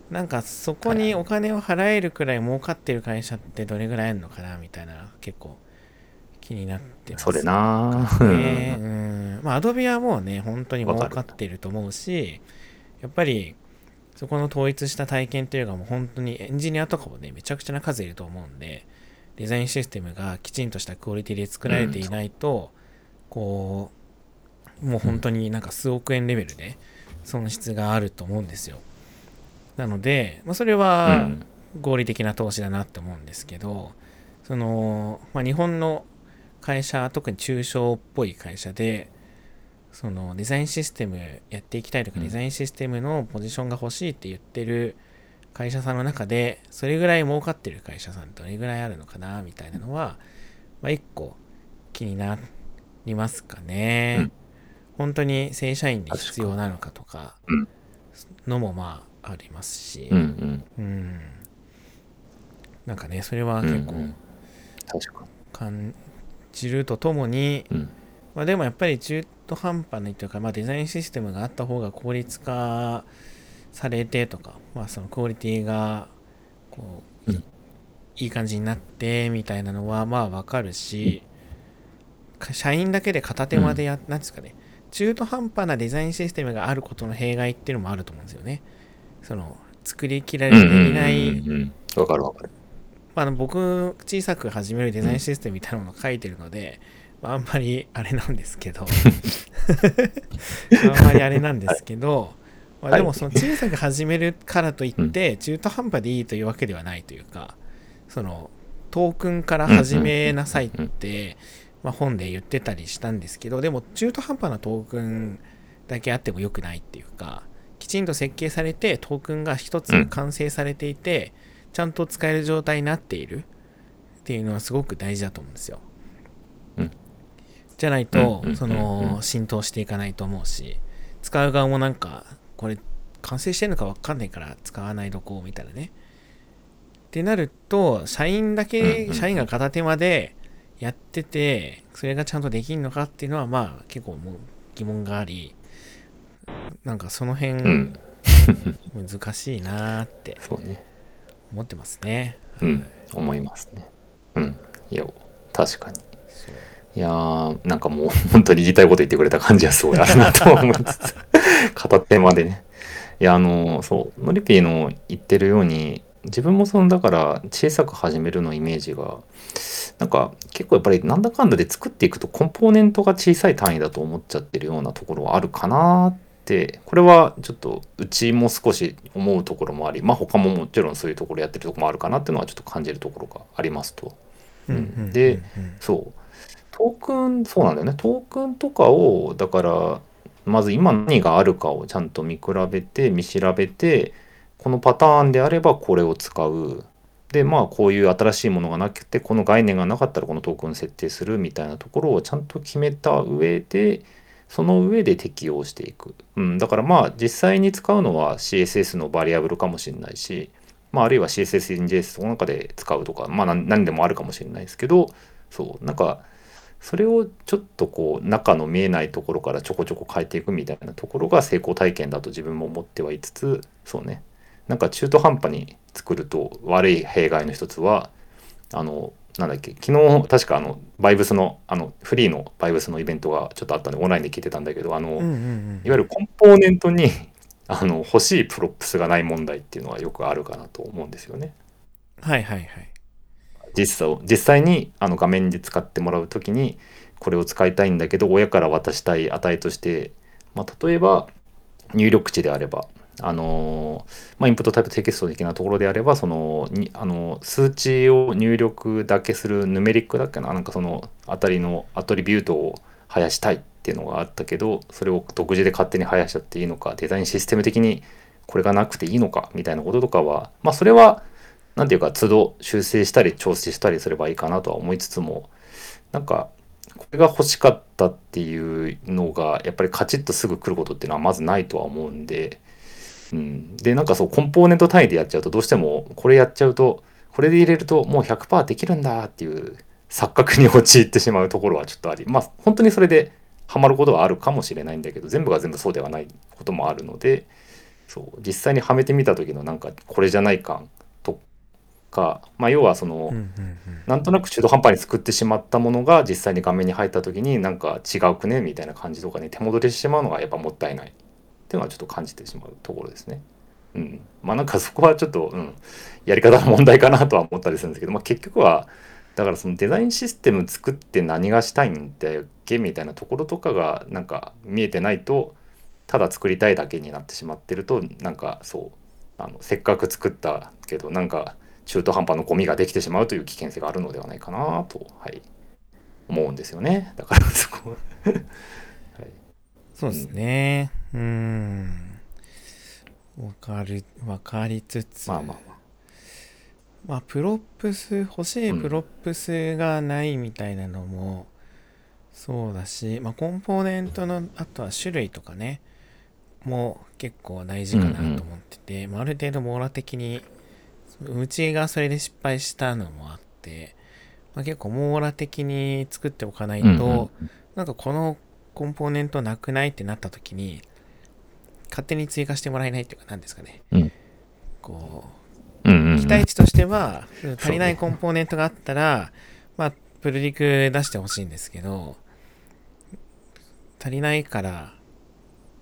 なんかそこにお金を払えるくらい儲かってる会社ってどれぐらいあるのかなみたいな結構気になってます、それなね。うん。まあアドビはもうね、本当に儲かってると思うし、やっぱりそこの統一した体験っていうかもう本当にエンジニアとかもね、めちゃくちゃな数いると思うんで、デザインシステムがきちんとしたクオリティで作られていないと、こう、もう本当になんか数億円レベルで損失があると思うんですよ。なので、まあ、それは合理的な投資だなって思うんですけど、その、まあ、日本の会社、特に中小っぽい会社で、そのデザインシステムやっていきたいとか、デザインシステムのポジションが欲しいって言ってる会社さんの中で、それぐらい儲かってる会社さんどれぐらいあるのかな、みたいなのは、まあ、一個気になりますかね。うん、本当に正社員で必要なのかとか、のもまあありますし、うん、うん、なんかね、それは結構、感じるとともに、うん。まあ、でもやっぱり中途半端にというか、まあ、デザインシステムがあった方が効率化されてとか、まあ、そのクオリティがこう、うん、いい感じになってみたいなのはまあわかるし、うん、社員だけで片手間でや、うん、なんですかね。中途半端なデザインシステムがあることの弊害っていうのもあると思うんですよね。その作りきられていない。わかるわかる。まあ、僕小さく始めるデザインシステムみたいなものを書いてるので、まあ、あんまりあれなんですけど [LAUGHS] あんまりあれなんですけど、まあ、でもその小さく始めるからといって中途半端でいいというわけではないというかそのトークンから始めなさいって、まあ、本で言ってたりしたんですけどでも中途半端なトークンだけあっても良くないっていうかきちんと設計されてトークンが一つ完成されていてちゃんと使える状態になっている。っていうのはすごく大事だと思うんですよ。じゃないと、その、浸透していかないと思うし、使う側もなんか、これ、完成してんのかわかんないから使わないどこうみたいなね。ってなると、社員だけ、社員が片手間でやってて、それがちゃんとできんのかっていうのは、まあ、結構もう疑問があり、なんかその辺、難しいなーって思ってますね。うん、思いますね。うん。いや、確かに。いやーなんかもう [LAUGHS] 本当に言いたいこと言ってくれた感じはすごいあるなと思いつつ [LAUGHS] 片手までねいやあのそうノリピーの言ってるように自分もそのだから小さく始めるのイメージがなんか結構やっぱりなんだかんだで作っていくとコンポーネントが小さい単位だと思っちゃってるようなところはあるかなってこれはちょっとうちも少し思うところもありまあ他ももちろんそういうところやってるところもあるかなっていうのはちょっと感じるところがありますと。うんでそうトークンそうなん。だよねトークンとかをだからまず今何があるかをちゃんと見比べて見調べてこのパターンであればこれを使う。でまあこういう新しいものがなくてこの概念がなかったらこのトークン設定するみたいなところをちゃんと決めた上でその上で適用していく、うん、だからまあ実際に使うのは CSS のバリアブルかもしれないし、まあ、あるいは CSS in JS の中で使うとかまあ何でもあるかもしれないですけどそう。なんかそれをちょっとこう中の見えないところからちょこちょこ変えていくみたいなところが成功体験だと自分も思ってはいつつそうね。なんか中途半端に作ると悪い弊害の一つはあのなんだっけ昨日確かあの Vibes のあの freee の Vibes のイベントがちょっとあったんでオンラインで聞いてたんだけどあの、いわゆるコンポーネントに [LAUGHS] あの欲しい props がない問題っていうのはよくあるかなと思うんですよね。はいはいはい。実際実際にあの画面で使ってもらう時にこれを使いたいんだけど親から渡したい値として、まあ、例えば入力値であればあのまあ、インプットタイプテキスト的なところであればそのにあの数値を入力だけするヌメリックだっけな？なんかそのあたりのアトリビュートを生やしたいっていうのがあったけどそれを独自で勝手に生やしちゃっていいのかデザインシステム的にこれがなくていいのかみたいなこととかはまあそれは何て言うか都度修正したり調整したりすればいいかなとは思いつつもなんかこれが欲しかったっていうのがやっぱりカチッとすぐ来ることっていうのはまずないとは思うんで。うん、でなんかそうコンポーネント単位でやっちゃうとどうしてもこれやっちゃうとこれで入れるともう100%できるんだっていう錯覚に陥ってしまうところはちょっとあり。まあ本当にそれでハマることはあるかもしれないんだけど全部が全部そうではないこともあるのでそう実際にはめてみた時のなんかこれじゃない感とか、まあ、要はその、なんとなく中途半端に作ってしまったものが実際に画面に入った時になんか違うくねみたいな感じとかに手戻りしてしまうのがやっぱもったいない。っていうのはちょっと感じてしまうところですね。うん、まあなんかそこはちょっと、うん、やり方の問題かなとは思ったりするんですけど、まあ、結局はだからそのデザインシステム作って何がしたいんだっけみたいなところとかがなんか見えてないとただ作りたいだけになってしまってるとなんかそうあのせっかく作ったけどなんか中途半端のゴミができてしまうという危険性があるのではないかなと、はい、思うんですよね。だからそこ、そうですね、うん。わかる、わかりつつ。まあまあまあ。まあ、 props、欲しい props がないみたいなのも、そうだし、まあ、コンポーネントの、あとは種類とかね、も結構大事かなと思ってて、うんうん、まあ、ある程度網羅的に、うちがそれで失敗したのもあって、まあ、結構網羅的に作っておかないと、うんうん、なんかこのコンポーネントなくないってなった時に、勝手に追加してもらえないっていうか、何ですかね。うん、こう、うんうんうん、期待値としては、足りないコンポーネントがあったら、まあ、プルリク出してほしいんですけど、足りないから、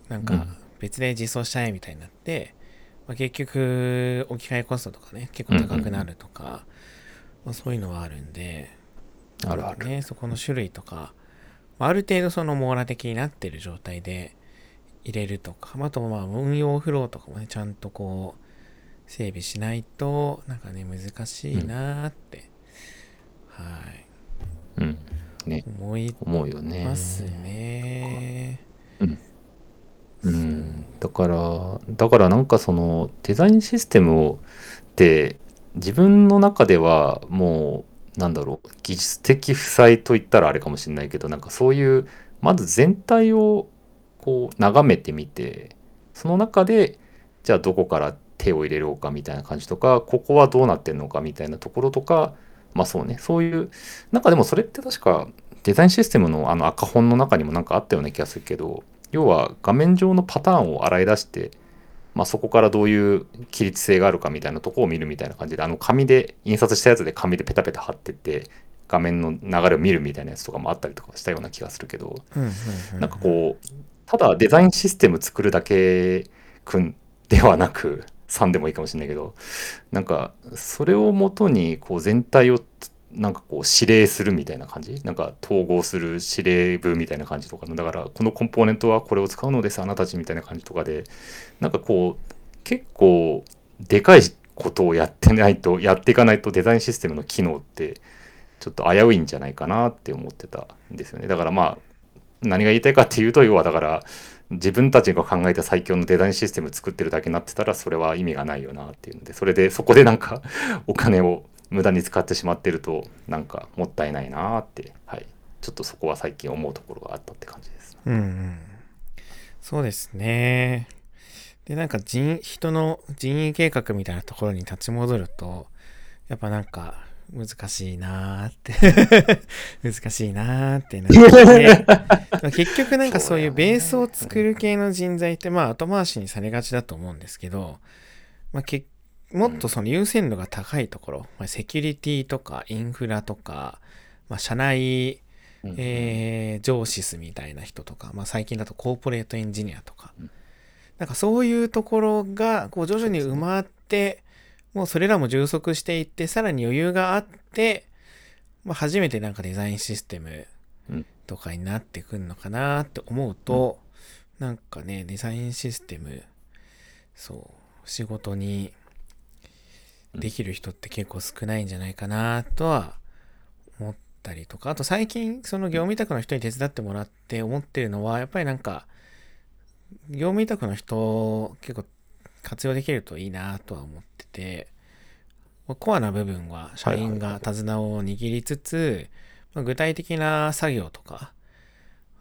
なんか別で実装したいみたいになって、まあ、結局置き換えコストとかね、結構高くなるとか、うんうん。まあ、そういうのはあるんで、あるある。ね、そこの種類とか、ある程度その網羅的になってる状態で、入れるとか、あとまあ運用フローとかもね、ちゃんとこう、整備しないと、なんかね、難しいなって、うん、はい。うん。ね。思い思うよね。ますね。うん。うん。だから、だからなんかそのデザインシステムをって自分の中ではもうなんだろう技術的負債といったらあれかもしれないけどなんかそういうまず全体をこう眺めてみてその中でじゃあどこから手を入れようかみたいな感じとかここはどうなってんのかみたいなところとかまあそうねそういうなんかでもそれって確かデザインシステムのあの赤本の中にもなんかあったような気がするけど要は画面上のパターンを洗い出してまあ、そこからどういう規律性があるかみたいなとこを見るみたいな感じであの紙で印刷したやつで紙でペタペタ貼ってって画面の流れを見るみたいなやつとかもあったりとかしたような気がするけど、うんうんうんなんかこうただデザインシステム作るだけくんではなく3でもいいかもしれないけどなんかそれをもとにこう全体をなんかこう指令するみたいな感じ？なんか統合する指令部みたいな感じとか？のだからこのコンポーネントはこれを使うのですあなたたちみたいな感じとかで。なんかこう結構でかいことをやってないとやっていかないとデザインシステムの機能ってちょっと危ういんじゃないかなって思ってたんですよね。だからまあ何が言いたいかっていうと要はだから自分たちが考えた最強のデザインシステム作ってるだけになってたらそれは意味がないよなっていうのでそれでそこでなんかお金を無駄に使ってしまってるとなんかもったいないなってはいちょっとそこは最近思うところがあったって感じです。うんうん。そうですね。で、なんか人、人の人員計画みたいなところに立ち戻ると、やっぱなんか難しいなーって [LAUGHS] 難しいなーってなって、まあ結局なんかそういうベースを作る系の人材ってまあ後回しにされがちだと思うんですけど、まあ、けもっとその優先度が高いところ、まあ、セキュリティとかインフラとか、まあ、社内うん。えー、ジョーシスみたいな人とか、まあ、最近だとコーポレートエンジニアとか、うん。なんかそういうところがこう徐々に埋まって、もうそれらも充足していって、さらに余裕があって、まあ、初めてなんかデザインシステムうん。とかになってくるのかなって思うと、なんかね、デザインシステム、そう、仕事にできる人って結構少ないんじゃないかなとは思ったりとか、あと最近その業務委託の人に手伝ってもらって思ってるのは、やっぱりなんか、業務委託の人結構活用できるといいなとは思ってて、コアな部分は社員が手綱を握りつつ、まあ具体的な作業とか、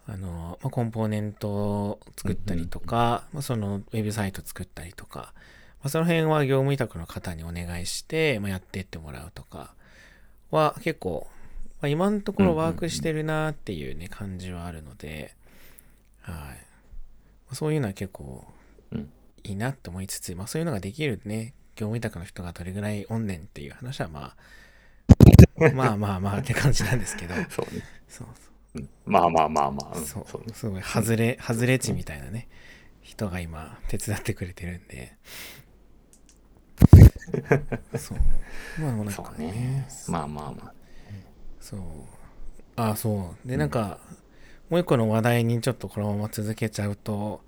あの、まあ、コンポーネントを作ったりとか、まあ、そのウェブサイト作ったりとか、まあ、その辺は業務委託の方にお願いして、まあ、やってってもらうとかは結構、まあ、今のところワークしてるなっていうね、感じはあるので、はい。そういうのは結構うん。いいなって思いつつ、まあそういうのができるね、業務委託の人がどれぐらいおんねんっていう話はまあ、[LAUGHS] まあまあまあって感じなんですけど、そうね。そう。うん。まあまあまあまあ、うん。そう。そうね。すごい外れ、外れ値みたいなね、人が今手伝ってくれてるんで。そう。まあでもなんかね。ね。まあまあまあ。そう。ああ、そう。で、なんか、もう一個の話題にちょっとこのまま続けちゃうと、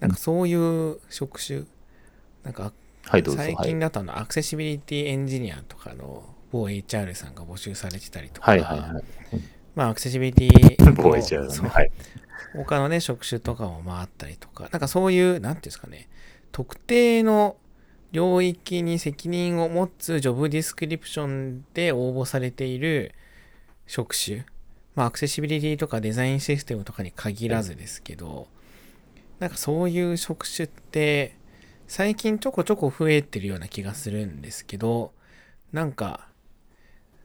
なんかそういう職種、なんかはい最はい近だとあの、アクセシビリティエンジニアとかの某 HR さんが募集されてたりとか、はいはいはい。まあアクセシビリティボーイチャーだそうねはい。他のね、職種とかもまああったりとか、なんかそういう、なんていうんですかね、特定の領域に責任を持つジョブディスクリプションで応募されている職種、まあアクセシビリティとかデザインシステムとかに限らずですけど、なんかそういう職種って最近ちょこちょこ増えてるような気がするんですけど、なんか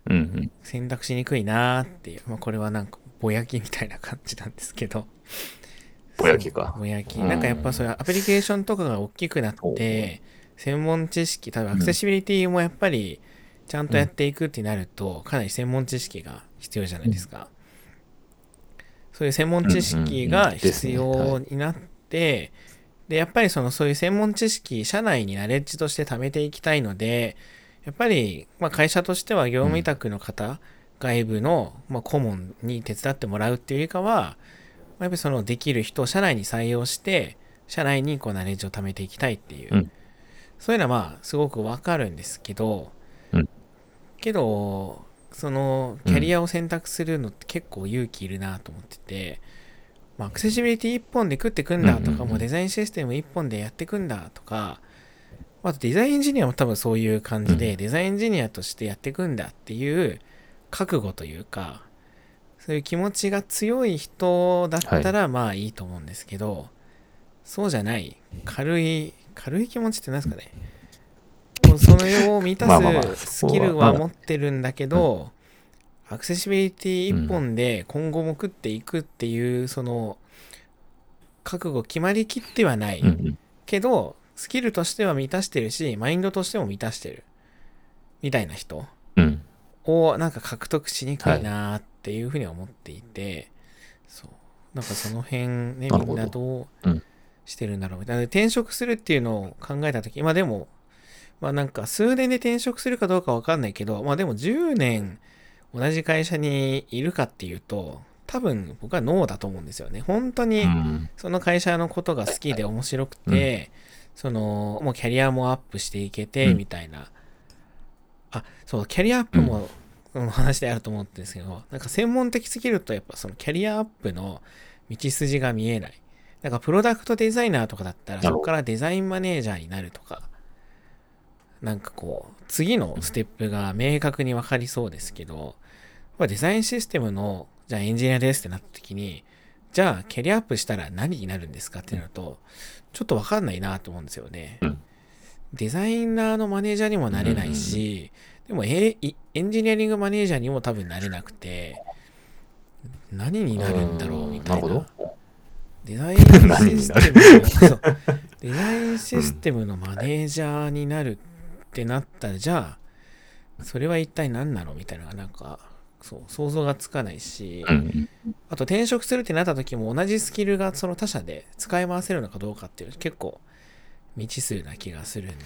うんうん。選択しにくいなーっていう、まあこれはなんかぼやきみたいな感じなんですけど、ぼやきか。ぼやき。うん。なんかやっぱそういうアプリケーションとかが大きくなって、専門知識、例えばアクセシビリティもやっぱりちゃんとやっていくってなると、かなり専門知識が必要じゃないですか。そういう専門知識が必要になって、で、やっぱりそのそういう専門知識、社内にナレッジとして貯めていきたいので、やっぱり、まあ、会社としては業務委託の方、外部の、まあ、顧問に手伝ってもらうっていうよりかは、まあやっぱりそのできる人を社内に採用して、社内にこうナレッジを貯めていきたいっていう、うんそういうのはまあすごくわかるんですけど、うん。けど、そのキャリアを選択するのって結構勇気いるなと思ってて、まあ、アクセシビリティ一本で食ってくんだとか、もうデザインシステム一本でやってくんだとか、あとデザインエンジニアも多分そういう感じで、うん。デザインエンジニアとしてやっていくんだっていう覚悟というか、そういう気持ちが強い人だったらまあいいと思うんですけど、そうじゃない、軽い、軽い気持ちって何ですかね？もうその世を満たすスキルは持ってるんだけど、アクセシビリティ一本で今後も食っていくっていう、その、覚悟決まりきってはない。けど、スキルとしては満たしてるし、マインドとしても満たしてる。みたいな人うん。をなんか獲得しにくいなっていうふうに思っていて、そう。なんかその辺ねみんなどううんしてるんだろうみたいな。転職するっていうのを考えた時まあでもまあなんか数年で転職するかどうかわかんないけどまあでも10年同じ会社にいるかっていうと多分僕はノーだと思うんですよね。本当に、うん。その会社のことが好きで面白くて、そのもうキャリアもアップしていけてうん。みたいな、あそうキャリアアップもその話であると思うんですけどなんか専門的すぎるとやっぱそのキャリアアップの道筋が見えないなんかプロダクトデザイナーとかだったらそこからデザインマネージャーになるとかなんかこう次のステップが明確に分かりそうですけどまあデザインシステムのじゃあエンジニアですってなった時にじゃあキャリアアップしたら何になるんですかってなるとちょっと分かんないなと思うんですよね。うんデザイナーのマネージャーにもなれないし、でもエンジニアリングマネージャーにも多分なれなくて何になるんだろうみたいな。なるほど。デザインシステム [LAUGHS] デザインシステムのマネージャーになるってなったら、じゃあ、それは一体何なのみたいななんか、そう、想像がつかないし、うんあと転職するってなった時も同じスキルがその他社で使い回せるのかどうかっていう結構未知数な気がするんで、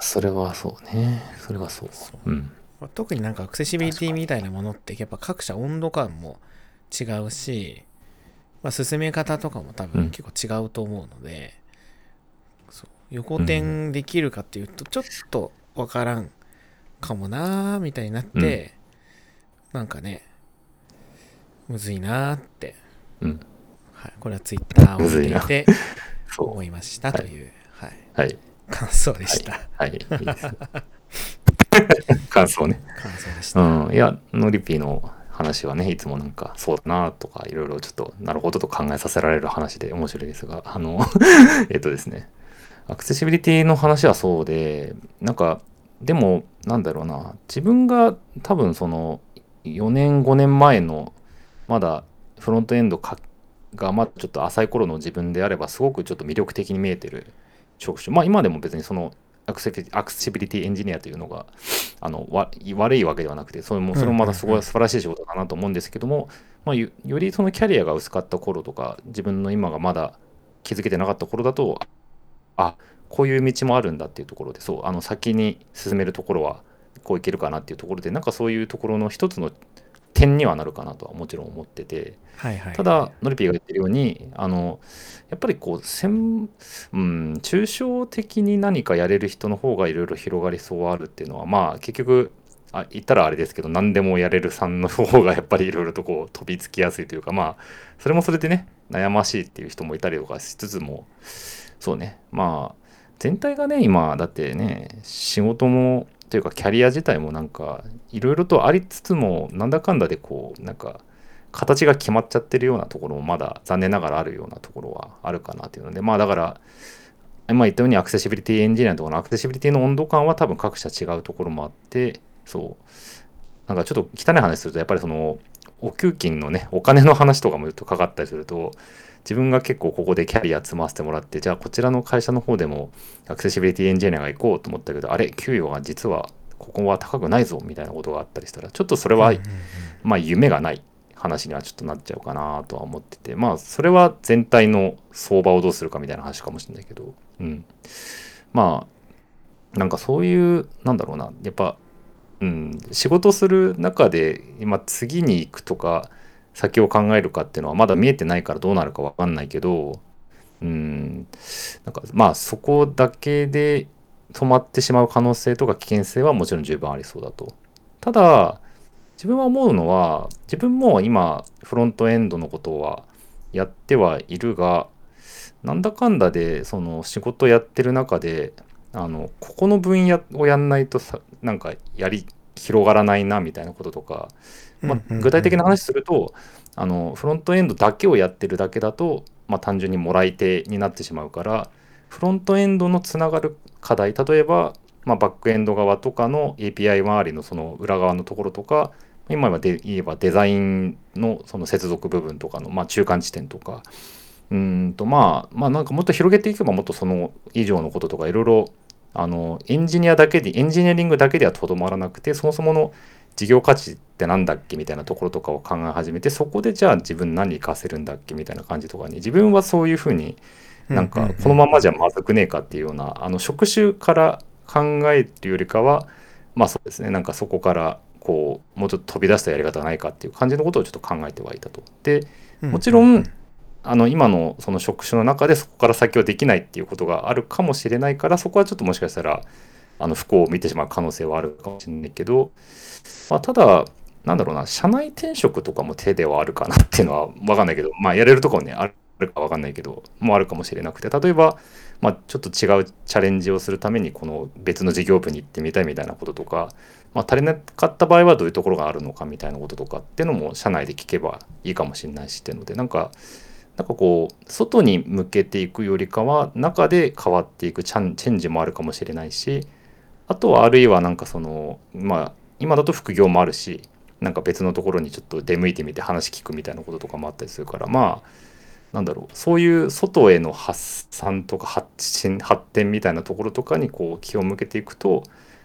それはそうね。それはそう。うん。まあ特になんかアクセシビリティみたいなものってやっぱ各社温度感も違うし、まあ、進め方とかも多うん分結構違うと思うので、そう横転できるかっていうとちょっとわからんかもなーみたいになって、なんかねむずいなーって、うん。はい、これはツイッターを見ていて [LAUGHS] そ思いましたという、はい、う。はい。感想でした、はい。いいです。[LAUGHS] 感想ね。感想でした、うん。いや、ノリピーの話はね、いつもなんか、そうだなとか、いろいろちょっと、なるほどと考えさせられる話で面白いですが、あの、[LAUGHS] えっとですね、アクセシビリティの話はそうで、なんか、でも、なんだろうな、自分が多分その、4年、5年前の、まだフロントエンドが、まちょっと浅い頃の自分であれば、すごくちょっと魅力的に見えてる職種。まあ、今でも別にその、アクセシビリティエンジニアというのがあのわ悪いわけではなくてそれもそれもまたすごい素晴らしい仕事だなと思うんですけども、まあ、よよりそのキャリアが薄かった頃とか自分の今がまだ気づけてなかった頃だとあこういう道もあるんだっていうところでそうあの先に進めるところはこういけるかなっていうところでなんかそういうところの一つの点にはなるかなとはもちろん思っててはいはい。ただノリピーが言ってるようにあのやっぱりこう専、うん、抽象的に何かやれる人の方がいろいろ広がりそうあるっていうのはまあ結局あ言ったらあれですけど何でもやれるさんの方が [LAUGHS] やっぱりいろいろとこう飛びつきやすいというかまあそれもそれでね悩ましいっていう人もいたりとかしつつもそうね。まあ全体がね今だってね仕事もというかキャリア自体もなんかいろいろとありつつもなんだかんだでこうなんか形が決まっちゃってるようなところもまだ残念ながらあるようなところはあるかなというのでまあだから今言ったようにアクセシビリティエンジニアのところのアクセシビリティの温度感は多分各社違うところもあってそう。なんかちょっと汚い話するとやっぱりそのお給金のねお金の話とかも言うとかかったりすると自分が結構ここでキャリア積ませてもらってじゃあこちらの会社の方でもアクセシビリティエンジニアが行こうと思ったけどあれ給与が実はここは高くないぞみたいなことがあったりしたらちょっとそれは、まあ夢がない話にはちょっとなっちゃうかなとは思っててまあそれは全体の相場をどうするかみたいな話かもしれないけどうん。まあなんかそういうなんだろうなやっぱうん仕事する中で今次に行くとか先を考えるかっていうのはまだ見えてないからどうなるかわかんないけどうんなんかまあそこだけで止まってしまう可能性とか危険性はもちろん十分ありそうだと。ただ自分は思うのは自分も今フロントエンドのことはやってはいるがなんだかんだでその仕事やってる中であのここの分野をやんないとさなんかやり広がらないなみたいなこととか、まあ具体的な話するとあのフロントエンドだけをやってるだけだと、まあ、単純にもらい手になってしまうからフロントエンドのつながる課題例えば、まあ、バックエンド側とかの API 周りのその裏側のところとか今はで言えばデザインのその接続部分とかの、まあ、中間地点とか。うーんとまあまあなんかもっと広げていけばもっとその以上のこととかいろいろあのエンジニアだけでエンジニアリングだけではとどまらなくてそもそもの事業価値ってなんだっけみたいなところとかを考え始めてそこでじゃあ自分何活かせるんだっけみたいな感じとかに自分はそういうふうになんかこのままじゃまずくねえかっていうようなあの職種から考えるよりかはまあそうですねなんかそこからこうもうちょっと飛び出したやり方ないかっていう感じのことをちょっと考えてはいたと。でもちろんあの今のその職種の中でそこから先はできないっていうことがあるかもしれないからそこはちょっともしかしたらあの不幸を見てしまう可能性はあるかもしれないけど、まあ、ただなんだろうな社内転職とかも手ではあるかなっていうのは分かんないけどまあやれるところねあるか分かんないけどもあるかもしれなくて例えば、まあ、ちょっと違うチャレンジをするためにこの別の事業部に行ってみたいみたいなこととか、まあ、足りなかった場合はどういうところがあるのかみたいなこととかっていうのも社内で聞けばいいかもしれないしっていうのでなんかなんかこう外に向けていくよりかは中で変わっていくチェンジもあるかもしれないしあとはあるいはなんかそのまあ今だと副業もあるしなんか別のところにちょっと出向いてみて話聞くみたいなこととかもあったりするからまあなんだろうそういう外への発散とか発信発展みたいなところとかにこう気を向けていくと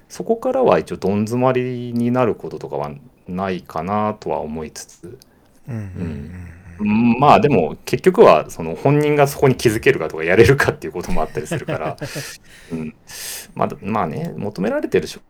そこからは一応どん詰まりになることとかはないかなとは思いつつ、うんうん。まあでも結局はその本人がそこに気づけるかとかやれるかっていうこともあったりするから、[LAUGHS] うん。まあ、まあね求められてる職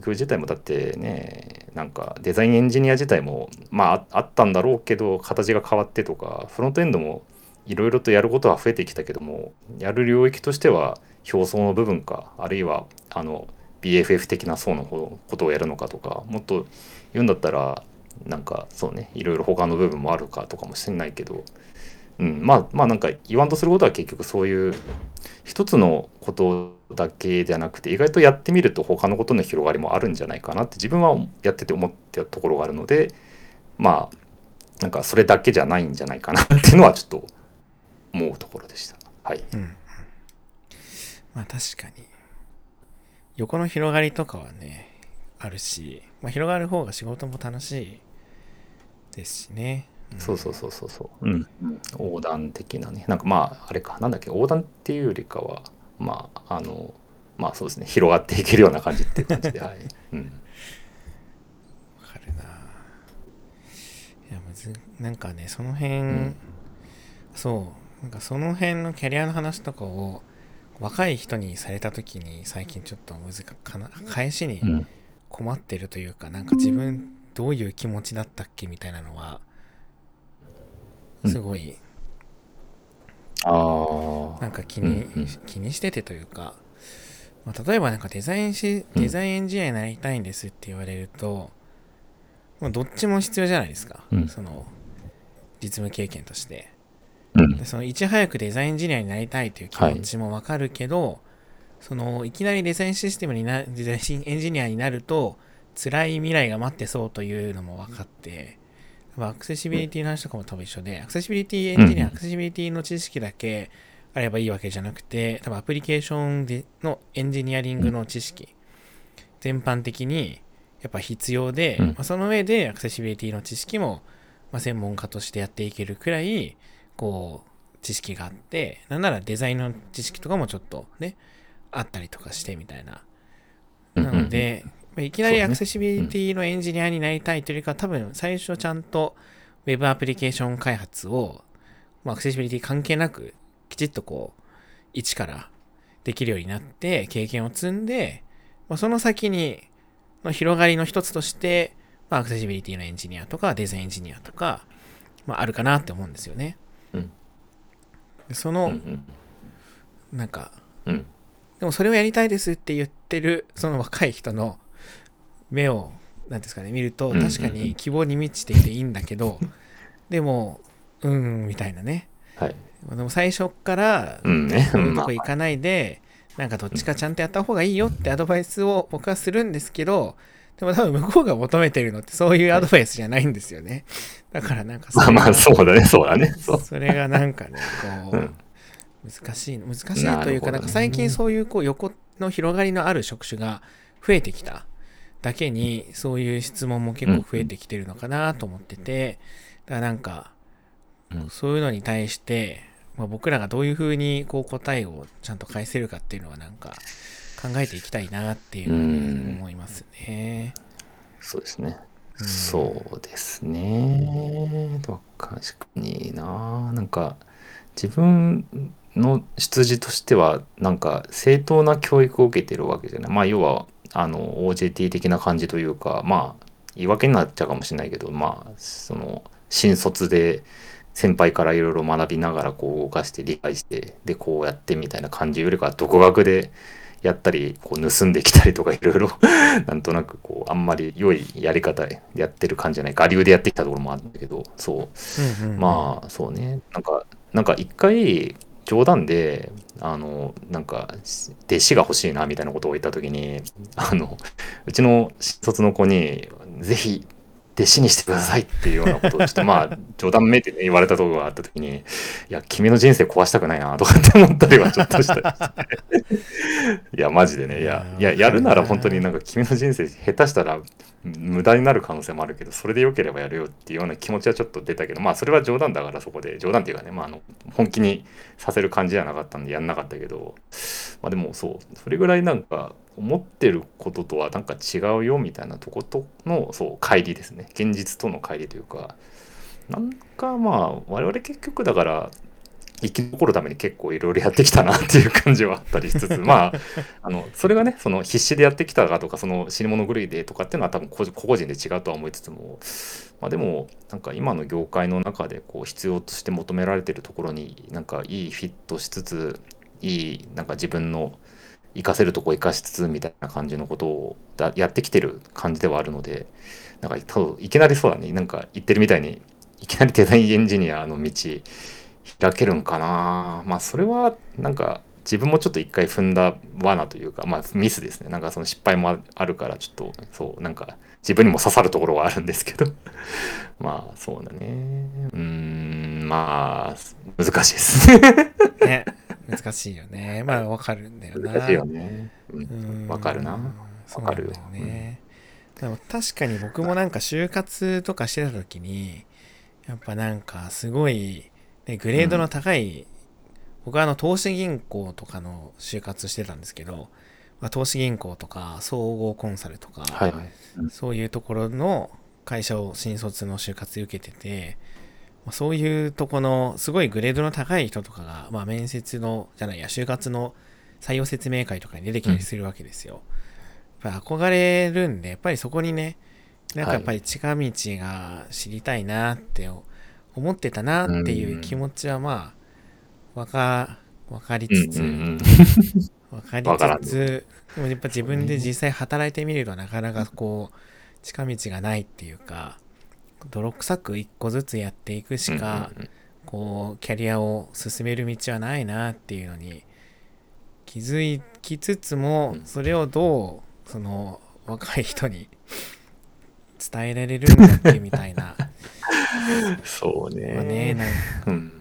業自体もだってねなんかデザインエンジニア自体もまああったんだろうけど形が変わってとかフロントエンドもいろいろとやることは増えてきたけどもやる領域としては表層の部分かあるいはあの BFF 的な層のことをやるのかとかもっと言うんだったらなんかそうねいろいろ他の部分もあるかとかもしれないけど、うん、まあまあなんか言わんとすることは結局そういう一つのことだけじゃなくて意外とやってみると他のことの広がりもあるんじゃないかなって自分はやってて思ってたところがあるのでまあなんかそれだけじゃないんじゃないかなっていうのはちょっと思うところでした。はい。うん。まあ確かに。横の広がりとかはね、あるし、まあ、広がる方が仕事も楽しいですしね。うん、そうそうそうそうそう。うん。横断的なね。なんかまあ、あれか、なんだっけ、横断っていうよりかは、まあ、あの、まあそうですね、広がっていけるような感じっていう感じで、[LAUGHS] はい。うん。わかるな。いや、むず、なんかね、その辺、うん、そう、なんかその辺のキャリアの話とかを、若い人にされた時に最近ちょっと難かな返しに困ってるというか、うん、なんか自分どういう気持ちだったっけみたいなのはすごい、うん、なんか気に、うんうん、気にしててというか、まあ、例えばなんかデザインしデザインエンジニアになりたいんですって言われると、もうどっちも必要じゃないですか、その実務経験として。うん、そのいち早くデザインエンジニアになりたいという気持ちもわかるけど、はい、そのいきなりデザインシステムになデザインエンジニアになると辛い未来が待ってそうというのも分かって、アクセシビリティの話とかも多分一緒で、アクセシビリティエンジニア、アクセシビリティの知識だけあればいいわけじゃなくて、多分アプリケーションでのエンジニアリングの知識、全般的にやっぱ必要で、まあ、その上でアクセシビリティの知識も、まあ、専門家としてやっていけるくらい、こう、知識があって、なんならデザインの知識とかもちょっとね、あったりとかしてみたいな。なので、いきなりアクセシビリティのエンジニアになりたいというか、多分最初ちゃんと Web アプリケーション開発を、まあ、アクセシビリティ関係なく、きちっとこう、一からできるようになって、経験を積んで、まあ、その先に、の広がりの一つとして、まあ、アクセシビリティのエンジニアとか、デザインエンジニアとか、まあ、あるかなって思うんですよね。うん、その、うんうん、なんか、うん、でもそれをやりたいですって言ってる、その若い人の目を、なんですかね、見ると、確かに希望に満ちていていいんだけど、[LAUGHS] でも、うん、みたいなね。はい。でも最初から、うんね、そういうとこ行かないで、なんかどっちかちゃんとやった方がいいよってアドバイスを僕はするんですけど、でも多分向こうが求めてるのってそういうアドバイスじゃないんですよね。だからなんかまあまあそうだね、そうだね。それがなんかね、こう、難しい、難しいというか、なんか最近そういうこう横の広がりのある職種が増えてきた。だけに、そういう質問も結構増えてきてるのかなと思ってて、だからなんか、そういうのに対して、まあ、僕らがどういうふうにこう答えをちゃんと返せるかっていうのはなんか考えていきたいなっていうふうに思いますね。そうですね。うん。そうですね。確かにな。なんか自分の出自としてはなんか正当な教育を受けてるわけじゃない。まあ要はあの OJT 的な感じというかまあ言い訳になっちゃうかもしれないけどまあその新卒で先輩からいろいろ学びながらこう動かして理解してでこうやってみたいな感じよりかは独学でやったりこう盗んできたりとかいろいろなんとなくこうあんまり良いやり方でやってる感じじゃない。我流でやってきたところもあるんだけどそう。うんうん、まあそうね。なんかなんか一回冗談であのなんか弟子が欲しいなみたいなことを言った時にあのうちの新卒の子にぜひ弟子にしてくださいっていうようなことをちょっとまあ [LAUGHS] 冗談めいてね言われたところがあった時にいや君の人生壊したくないなとかって思ったりはちょっとしたりして。[LAUGHS] いやマジでねいやいややるなら本当になんか君の人生下手したら無駄になる可能性もあるけどそれでよければやるよっていうような気持ちはちょっと出たけどまあそれは冗談だからそこで冗談っていうかねまああの本気にさせる感じじゃなかったんでやんなかったけどまあでもそうそれぐらいなんか思ってることとはなんか違うよみたいなとことのそう乖離ですね。現実との乖離というか。なんかまあ我々結局だから生き残るために結構いろいろやってきたなっていう感じはあったりしつつ [LAUGHS] まああのそれがねその必死でやってきたかとかその死に物狂いでとかっていうのは多分個々人で違うとは思いつつも、まあ、でもなんか今の業界の中でこう必要として求められてるところになんかいいフィットしつついいなんか自分の活かせるとこ活かしつつみたいな感じのことをやってきてる感じではあるのでなんか多分いきなりそうだね。なんか言ってるみたいにいきなりデザインエンジニアの道開けるんかな。まあそれはなんか自分もちょっと一回踏んだ罠というかまあミスですね。なんかその失敗もあるからちょっとそうなんか自分にも刺さるところはあるんですけど。[LAUGHS] まあそうだね。うーんまあ難しいです。[LAUGHS] ね。難しいよね。まあわかるんだよな。難しいよね。ううん。んわかるな。そうわかるよ。ね。でも確かに僕もなんか就活とかしてた時に、やっぱなんかすごい、ね、グレードの高い、僕はあの投資銀行とかの就活してたんですけど、まあ、投資銀行とか総合コンサルとか、はいはい。そういうところの会社を新卒の就活で受けてて、まあそういうとこのすごいグレードの高い人とかが、まあ、面接のじゃないや就活の採用説明会とかに出てきたりするわけですよ。やっぱ憧れるんでやっぱりそこにねなんかやっぱり近道が知りたいなって思ってたなっていう気持ちはまあわかわかりつつ、うんうんうんわかりつつ、でもやっぱ自分で実際働いてみるとなかなかこう、近道がないっていうか、泥臭く一個ずつやっていくしか、こう、キャリアを進める道はないなっていうのに気づきつつもう、ん。それをどう、その、若い人に [LAUGHS] 伝えられるんだっけみたいな。[LAUGHS] そうね。まあね、なんか。うん。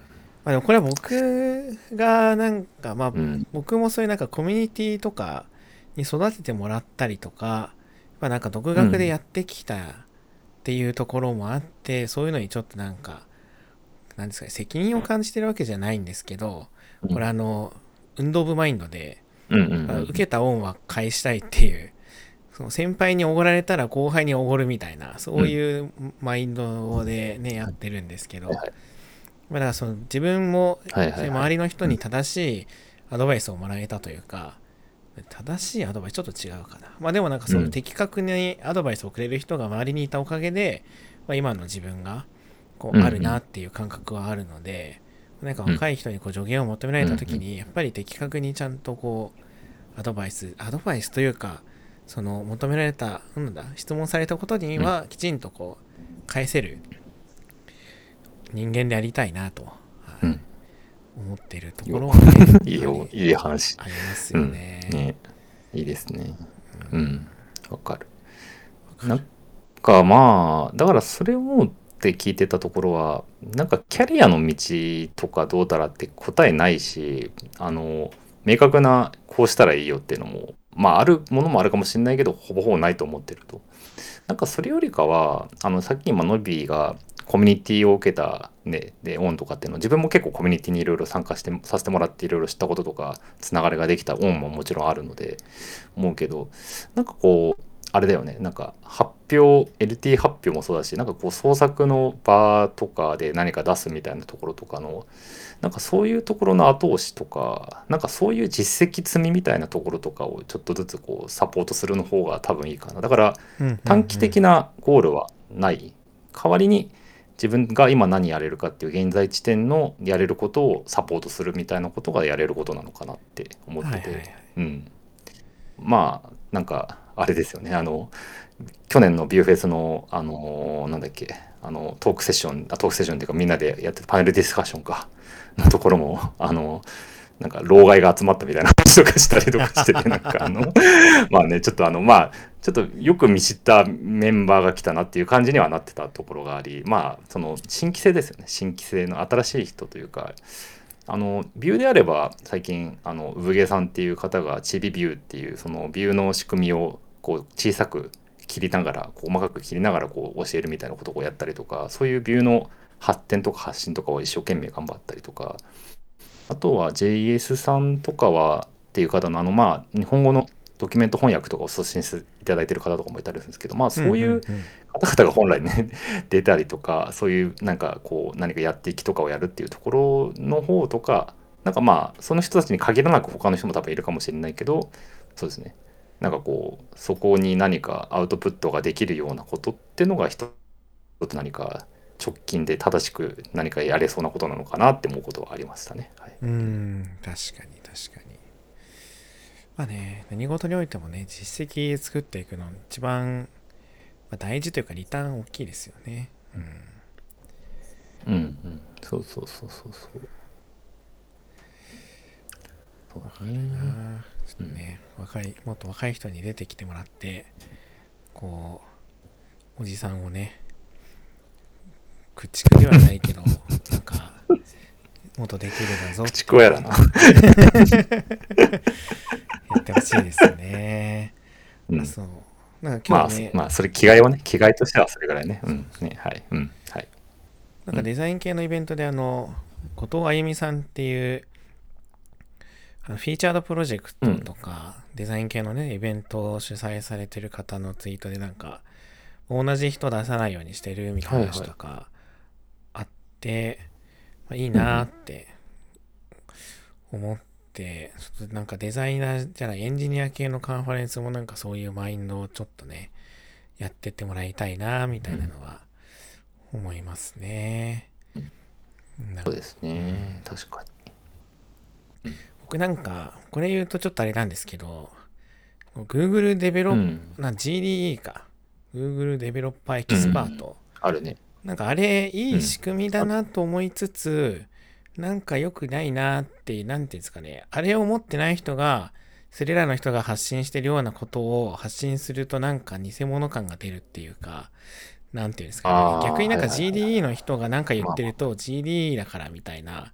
まあでもこれは僕がなんか、まあうん。僕もそういうなんかコミュニティとかに育ててもらったりとか、まあ、なんか独学でやってきたっていうところもあって、そういうのにちょっとなんか、なんですかね、責任を感じてるわけじゃないんですけど、これあの、運動部マインドで、受けた恩は返したいっていう、その先輩におごられたら後輩におごるみたいな、そういうマインドでね、やってるんですけど、まあだその自分も周りの人に正しいアドバイスをもらえたというか、正しいアドバイスちょっと違うかな。まあでもなんかそうのん。的確にアドバイスをくれる人が周りにいたおかげで、まあ、今の自分がこううんうん。あるなっていう感覚はあるので、なんか若い人にこう助言を求められた時に、やっぱり的確にちゃんとこうアドバイス、アドバイスというか、その求められた、なんだ、質問されたことにはきちんとこう返せる人間でありたいなと、はい。うん思ってるところは、ね、[LAUGHS] いいよいい話。ありますうんよね。ねいいですね。うん。わかる。わかる。なんかまあだからそれを思って聞いてたところはなんかキャリアの道とかどうだらって答えないしあの明確なこうしたらいいよっていうのもまああるものもあるかもしれないけどほぼほぼないと思ってると。なんかそれよりかはあのさっき今ノビーがコミュニティを受けた、ね、でオンとかっていうの自分も結構コミュニティにいろいろ参加してさせてもらっていろいろ知ったこととかつながりができたオンももちろんあるので思うけどなんかこうあれだよねなんか発表 LT 発表もそうだしなんかこう創作の場とかで何か出すみたいなところとかのなんかそういうところの後押しとかなんかそういう実績積みみたいなところとかをちょっとずつこうサポートするの方が多分いいかな。だから短期的なゴールはない。代わりに自分が今何やれるかっていう現在地点のやれることをサポートするみたいなことがやれることなのかなって思ってて、うん、まあなんかあれですよね。あの去年のビューフェスのあのなんだっけ。あのトークセッションあトークセッションっていうかみんなでやってパネルディスカッションか。[LAUGHS] のところもあのなんか老害が集まったみたいな話とかしたりとかしててなんかあの [LAUGHS] まあねちょっとあのまあちょっとよく見知ったメンバーが来たなっていう感じにはなってたところがありまあその新規性ですよね。新規性の新しい人というかあのビューであれば最近あの産毛さんっていう方がチビビューっていうそのビューの仕組みをこう小さく切りながら細かく切りながらこう教えるみたいなことをやったりとかそういうビューの発展とか発信とかを一生懸命頑張ったりとかあとは JS さんとかはっていう方のあのまあ日本語のドキュメント翻訳とかを送信していただいてる方とかもいたりするんですけどまあそういう方々が本来ね [LAUGHS] 出たりとかそういうなんかこう何かやっていきとかをやるっていうところの方とかなんかまあその人たちに限らなく他の人も多分いるかもしれないけどそうですねなんかこうそこに何かアウトプットができるようなことっていうのが一つ何か直近で正しく何かやれそうなことなのかなって思うことはありましたね。はい、うん確かに確かに。まあね何事においてもね実績作っていくの一番、まあ、大事というかリターン大きいですよね。うん、うん、うんそうそうそうそうそう。そうだね。ちょっとね、うん、若いもっと若い人に出てきてもらってこうおじさんをね駆逐ではないけどなんかもっとできるだぞ駆逐やだな。[LAUGHS] やってほしいですね、うん、そう。なんか今日ね、まあ、まあそれ着替えはね着替えとしてはそれぐらいね。うん。ねはい。うん。はい。なんかデザイン系のイベントであの後藤あゆみさんっていうあのフィーチャードプロジェクトとか、うん、デザイン系のね、イベントを主催されてる方のツイートでなんか、同じ人出さないようにしてるみたいな話とかあって、まあ、いいなって思って、ちょっとなんかデザイナーじゃない、エンジニア系のカンファレンスもなんかそういうマインドをちょっとね、やってってもらいたいな、みたいなのは思いますね。そうですね、確かに。僕なんか、これ言うとちょっとあれなんですけど、Google デベロッ、うん、な GDE か。Google Developer Expert。うん、あるね。なんかあれ、いい仕組みだなと思いつつ、うん、なんか良くないなって、なんていうんですかね。あれを持ってない人が、それらの人が発信してるようなことを発信するとなんか偽物感が出るっていうか、なんていうんですかね。逆になんか GDE の人がなんか言ってると GDE だからみたいな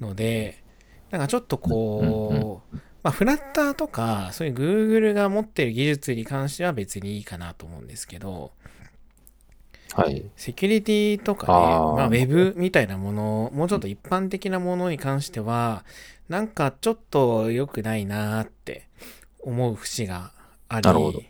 ので、なんかちょっとこう、まあ、フラッターとか、そういう Google が持ってる技術に関しては別にいいかなと思うんですけど、はい。セキュリティとかね、あまあ、Web みたいなもの、もうちょっと一般的なものに関しては、なんかちょっと良くないなって思う節があり、なるほど。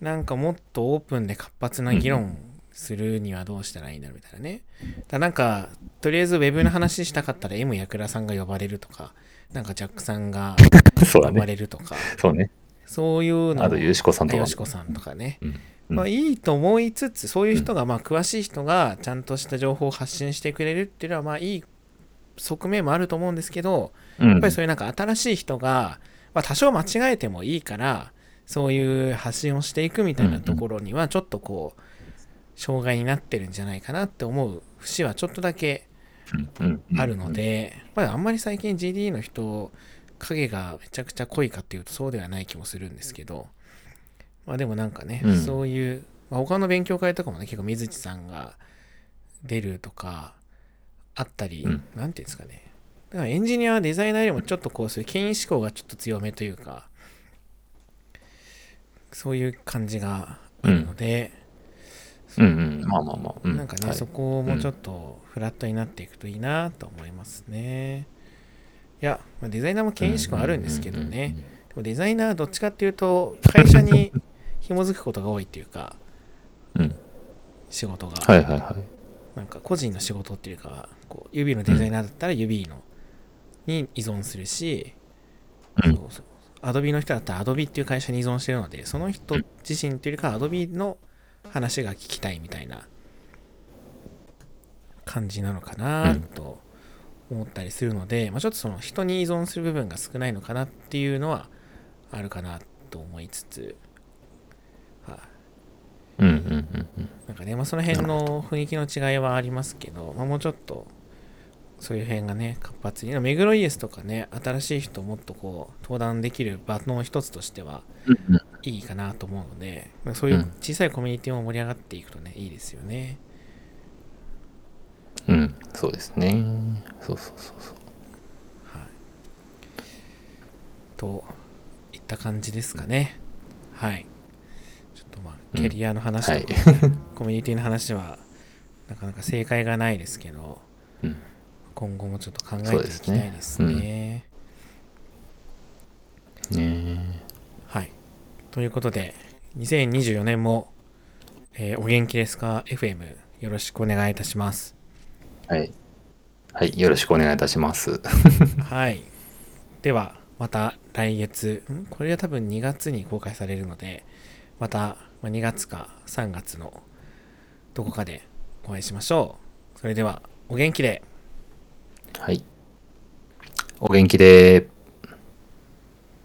なんかもっとオープンで活発な議論するにはどうしたらいいんだろうみたいなね。だなんか、とりあえず Web の話したかったら M やくらさんが呼ばれるとか、なんかジャックさんが [LAUGHS] 呼ばれるとか、そうね。そういうのあと、よしこさんとか。よしこさんとかね。うんまあいいと思いつつ、そういう人が、まあ詳しい人がちゃんとした情報を発信してくれるっていうのは、まあいい側面もあると思うんですけど、やっぱりそういうなんか新しい人が、まあ多少間違えてもいいから、そういう発信をしていくみたいなところには、ちょっとこう、障害になってるんじゃないかなって思う節はちょっとだけあるので、まあ、あんまり最近 GD の人影がめちゃくちゃ濃いかっていうとそうではない気もするんですけど、まあでもなんかね、うん、そういう、まあ、他の勉強会とかもね結構水地さんが出るとかあったり、うん、なんていうんですかね。だからエンジニアはデザイナーよりもちょっとこうそういう権威志向がちょっと強めというかそういう感じがあるので、うん。うんうん。まあまあまあ、うん、なんかね、はい。そこもちょっとフラットになっていくといいなと思いますね。いや、まあデザイナーも権威意識はあるんですけどね。でもデザイナーはどっちかっていうと、会社に紐づくことが多いっていうか、うん。仕事が。はいはいはい。なんか個人の仕事っていうか、こう指のデザイナーだったら指のに依存するし、うん。そうそう。アドビの人だったらアドビっていう会社に依存してるので、その人自身っていうよりかアドビの話が聞きたいみたいな感じなのかなうんと思ったりするので、まあ、ちょっとその人に依存する部分が少ないのかなっていうのはあるかなと思いつつ、はいうんうんうんうん。なんかね、まあ、その辺の雰囲気の違いはありますけど、まあ、もうちょっとそういう辺がね活発に。目黒イエスとかね新しい人もっとこう登壇できる場の一つとしてはうんいいかなと思うので、まあそういう小さいコミュニティも盛り上がっていくとねいいですよね。うん、そうですね。そうそうそうそう。といった感じですかね。はいキャリアの話はいとか、[LAUGHS] コミュニティの話はなかなか正解がないですけどうん、今後もちょっと考えていきたですねいですねねはい。ということで、2024年も、えーお元気ですか ?FM よろしくお願いいたします。はい。はい、よろしくお願いいたします。[LAUGHS] はい。では、また来月、ん？これは多分2月に公開されるので、またま2月か3月のどこかでお会いしましょう。それでは、お元気で。はい。お元気で。